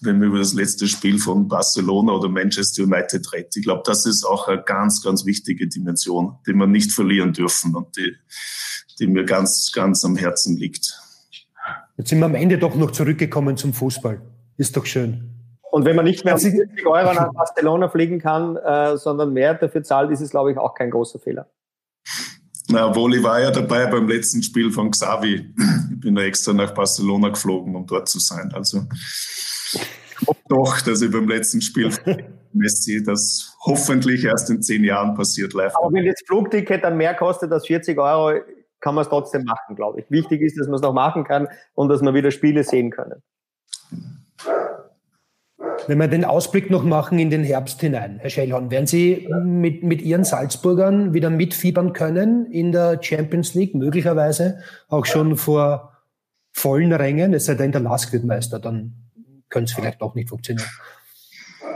wenn man über das letzte Spiel von Barcelona oder Manchester United redet. Ich glaube, das ist auch eine ganz, ganz wichtige Dimension, die wir nicht verlieren dürfen und die, die mir ganz, ganz am Herzen liegt. Jetzt sind wir am Ende doch noch zurückgekommen zum Fußball. Ist doch schön. Und wenn man nicht mehr 40 also Euro nach Barcelona fliegen kann, äh, sondern mehr dafür zahlt, ist es, glaube ich, auch kein großer Fehler. Na, wohl, ich war ja dabei beim letzten Spiel von Xavi. Ich bin da extra nach Barcelona geflogen, um dort zu sein. Also doch, dass ich beim letzten Spiel Messi, das hoffentlich erst in zehn Jahren passiert live. Aber wenn das Flugticket dann mehr kostet als 40 Euro, kann man es trotzdem machen, glaube ich. Wichtig ist, dass man es noch machen kann und dass wir wieder Spiele sehen können. Wenn wir den Ausblick noch machen in den Herbst hinein, Herr Schellhorn, werden Sie mit, mit Ihren Salzburgern wieder mitfiebern können in der Champions League, möglicherweise auch schon vor vollen Rängen, es sei denn, der Lask wird Meister, dann könnte es vielleicht auch nicht funktionieren.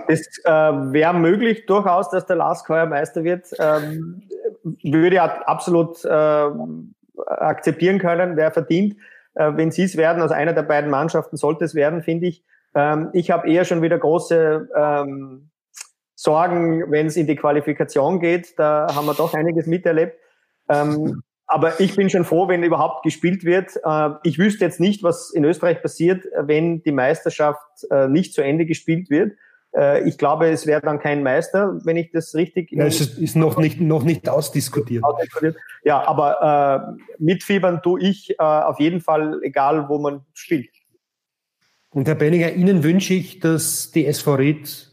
Es äh, wäre möglich durchaus, dass der Lask heuer Meister wird. Ähm, würde ja absolut äh, akzeptieren können, wer verdient. Äh, wenn sie es werden, also einer der beiden Mannschaften sollte es werden, finde ich. Ähm, ich habe eher schon wieder große ähm, Sorgen, wenn es in die Qualifikation geht. Da haben wir doch einiges miterlebt. Ähm, aber ich bin schon froh, wenn überhaupt gespielt wird. Äh, ich wüsste jetzt nicht, was in Österreich passiert, wenn die Meisterschaft äh, nicht zu Ende gespielt wird. Äh, ich glaube, es wäre dann kein Meister, wenn ich das richtig. Ja, es ist noch nicht, noch nicht ausdiskutiert. Ja, aber äh, mitfiebern tue ich äh, auf jeden Fall, egal wo man spielt. Und Herr Benninger, Ihnen wünsche ich, dass die SV Ried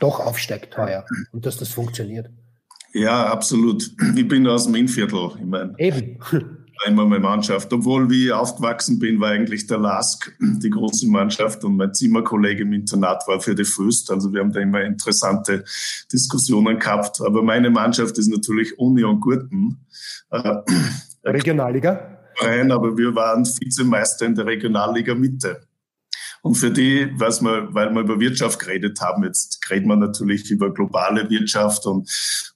doch aufsteigt heuer und dass das funktioniert. Ja, absolut. Ich bin aus dem Innviertel. Ich meine, Eben immer meine Mannschaft. Obwohl, wie ich aufgewachsen bin, war eigentlich der Lask die große Mannschaft und mein Zimmerkollege im Internat war für die Föst. Also wir haben da immer interessante Diskussionen gehabt. Aber meine Mannschaft ist natürlich Union Gurten. Äh, Regionalliga? Verein, aber wir waren Vizemeister in der Regionalliga Mitte. Und für die, was wir, weil wir über Wirtschaft geredet haben, jetzt reden wir natürlich über globale Wirtschaft und,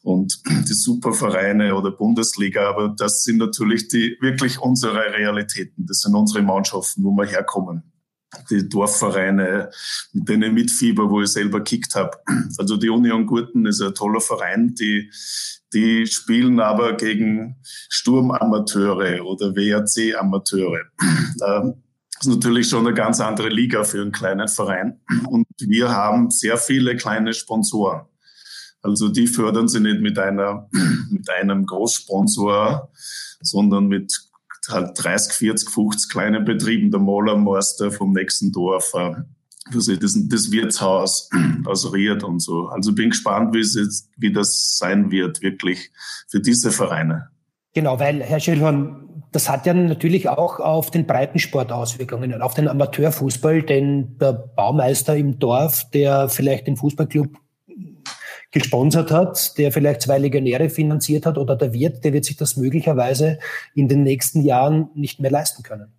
und die Supervereine oder Bundesliga, aber das sind natürlich die wirklich unsere Realitäten. Das sind unsere Mannschaften, wo wir herkommen. Die Dorfvereine, mit denen ich mitfieber, wo ich selber kickt habe. Also die Union Gurten ist ein toller Verein, die, die spielen aber gegen Sturmamateure oder WRC-Amateure. Ähm, ist natürlich schon eine ganz andere Liga für einen kleinen Verein. Und wir haben sehr viele kleine Sponsoren. Also die fördern sie nicht mit einer, mit einem Großsponsor, sondern mit halt 30, 40, 50 kleinen Betrieben, der Malermeister vom nächsten Dorf, äh, das, das Wirtshaus aus Ried und so. Also bin gespannt, wie, es jetzt, wie das sein wird, wirklich für diese Vereine. Genau, weil Herr Schellhorn, das hat ja natürlich auch auf den Breitensport Auswirkungen, auf den Amateurfußball, denn der Baumeister im Dorf, der vielleicht den Fußballclub gesponsert hat, der vielleicht zwei Legionäre finanziert hat oder der Wirt, der wird sich das möglicherweise in den nächsten Jahren nicht mehr leisten können.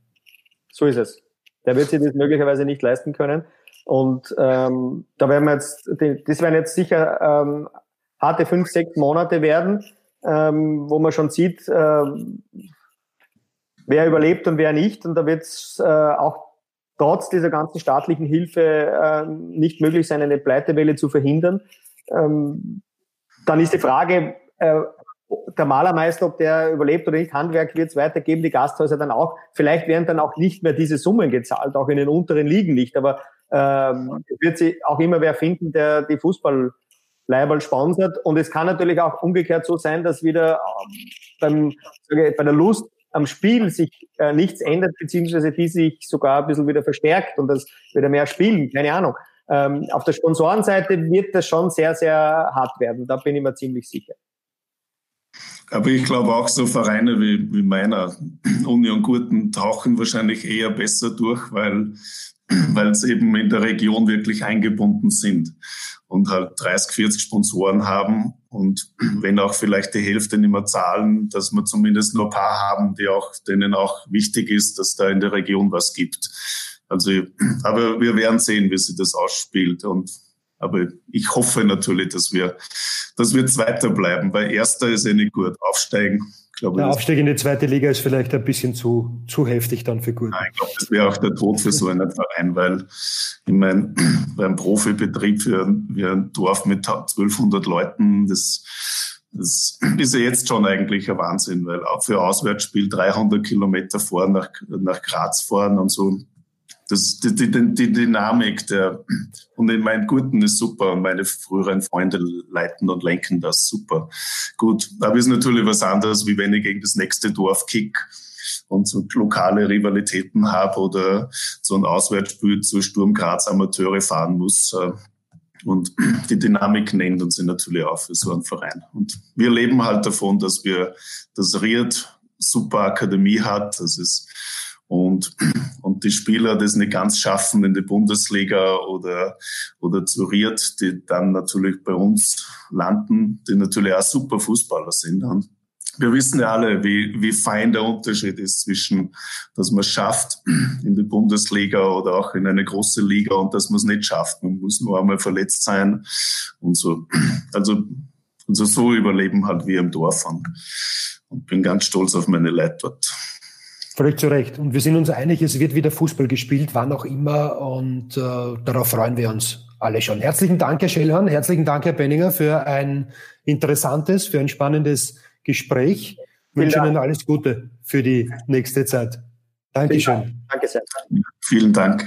So ist es. Der wird sich das möglicherweise nicht leisten können. Und ähm, da werden wir jetzt, das werden jetzt sicher ähm, harte fünf, sechs Monate werden, ähm, wo man schon sieht, äh, wer überlebt und wer nicht. Und da wird es äh, auch trotz dieser ganzen staatlichen Hilfe äh, nicht möglich sein, eine Pleitewelle zu verhindern. Ähm, dann ist die Frage, äh, der Malermeister, ob der überlebt oder nicht, Handwerk wird es weitergeben, die Gasthäuser dann auch. Vielleicht werden dann auch nicht mehr diese Summen gezahlt, auch in den unteren Ligen nicht. Aber ähm, wird sich auch immer wer finden, der die Fußball Leiberl sponsert. Und es kann natürlich auch umgekehrt so sein, dass wieder ähm, beim, bei der Lust am Spiel sich äh, nichts ändert, beziehungsweise die sich sogar ein bisschen wieder verstärkt und das wieder mehr spielen, keine Ahnung. Ähm, auf der Sponsorenseite wird das schon sehr, sehr hart werden, da bin ich mir ziemlich sicher. Aber ich glaube auch so Vereine wie, wie meiner Union Gurten tauchen wahrscheinlich eher besser durch, weil weil es eben in der Region wirklich eingebunden sind und halt 30, 40 Sponsoren haben und wenn auch vielleicht die Hälfte nicht mehr zahlen, dass wir zumindest nur ein paar haben, die auch, denen auch wichtig ist, dass da in der Region was gibt. Also, aber wir werden sehen, wie sich das ausspielt und aber ich hoffe natürlich, dass wir, dass wir Zweiter bleiben, weil Erster ist eh nicht gut. Aufsteigen, glaube Der Aufstieg in die zweite Liga ist vielleicht ein bisschen zu, zu heftig dann für gut. Nein, ich glaube, das wäre auch der Tod für so einen Verein, weil ich meine, beim Profibetrieb für, für ein Dorf mit 1200 Leuten, das, das ist ja jetzt schon eigentlich ein Wahnsinn, weil auch für Auswärtsspiel 300 Kilometer fahren nach, nach Graz fahren und so das, die, die, die Dynamik der, und in meinen Guten ist super und meine früheren Freunde leiten und lenken das super. Gut, aber ist natürlich was anderes, wie wenn ich gegen das nächste Dorf kick und so lokale Rivalitäten habe oder so ein Auswärtsspiel zu Sturm Graz Amateure fahren muss. Äh, und die Dynamik nennt uns natürlich auch für so einen Verein. Und wir leben halt davon, dass wir das Ried super Akademie hat. Das ist und, und die Spieler das nicht ganz schaffen in die Bundesliga oder, oder zu Ried, die dann natürlich bei uns landen, die natürlich auch super Fußballer sind. Und wir wissen ja alle, wie, wie fein der Unterschied ist zwischen, dass man es schafft in die Bundesliga oder auch in eine große Liga und dass man es nicht schafft. Man muss nur einmal verletzt sein und so. Also, also so überleben halt wir im Dorf und, und bin ganz stolz auf meine Leute dort. Völlig zu Recht. Und wir sind uns einig, es wird wieder Fußball gespielt, wann auch immer. Und äh, darauf freuen wir uns alle schon. Herzlichen Dank, Herr Schellhorn. Herzlichen Dank, Herr Benninger, für ein interessantes, für ein spannendes Gespräch. Ich wünsche Ihnen alles Gute für die nächste Zeit. Dankeschön. Danke sehr. Vielen Dank.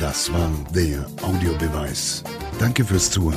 Das war der Audiobeweis. Danke fürs Zuhören.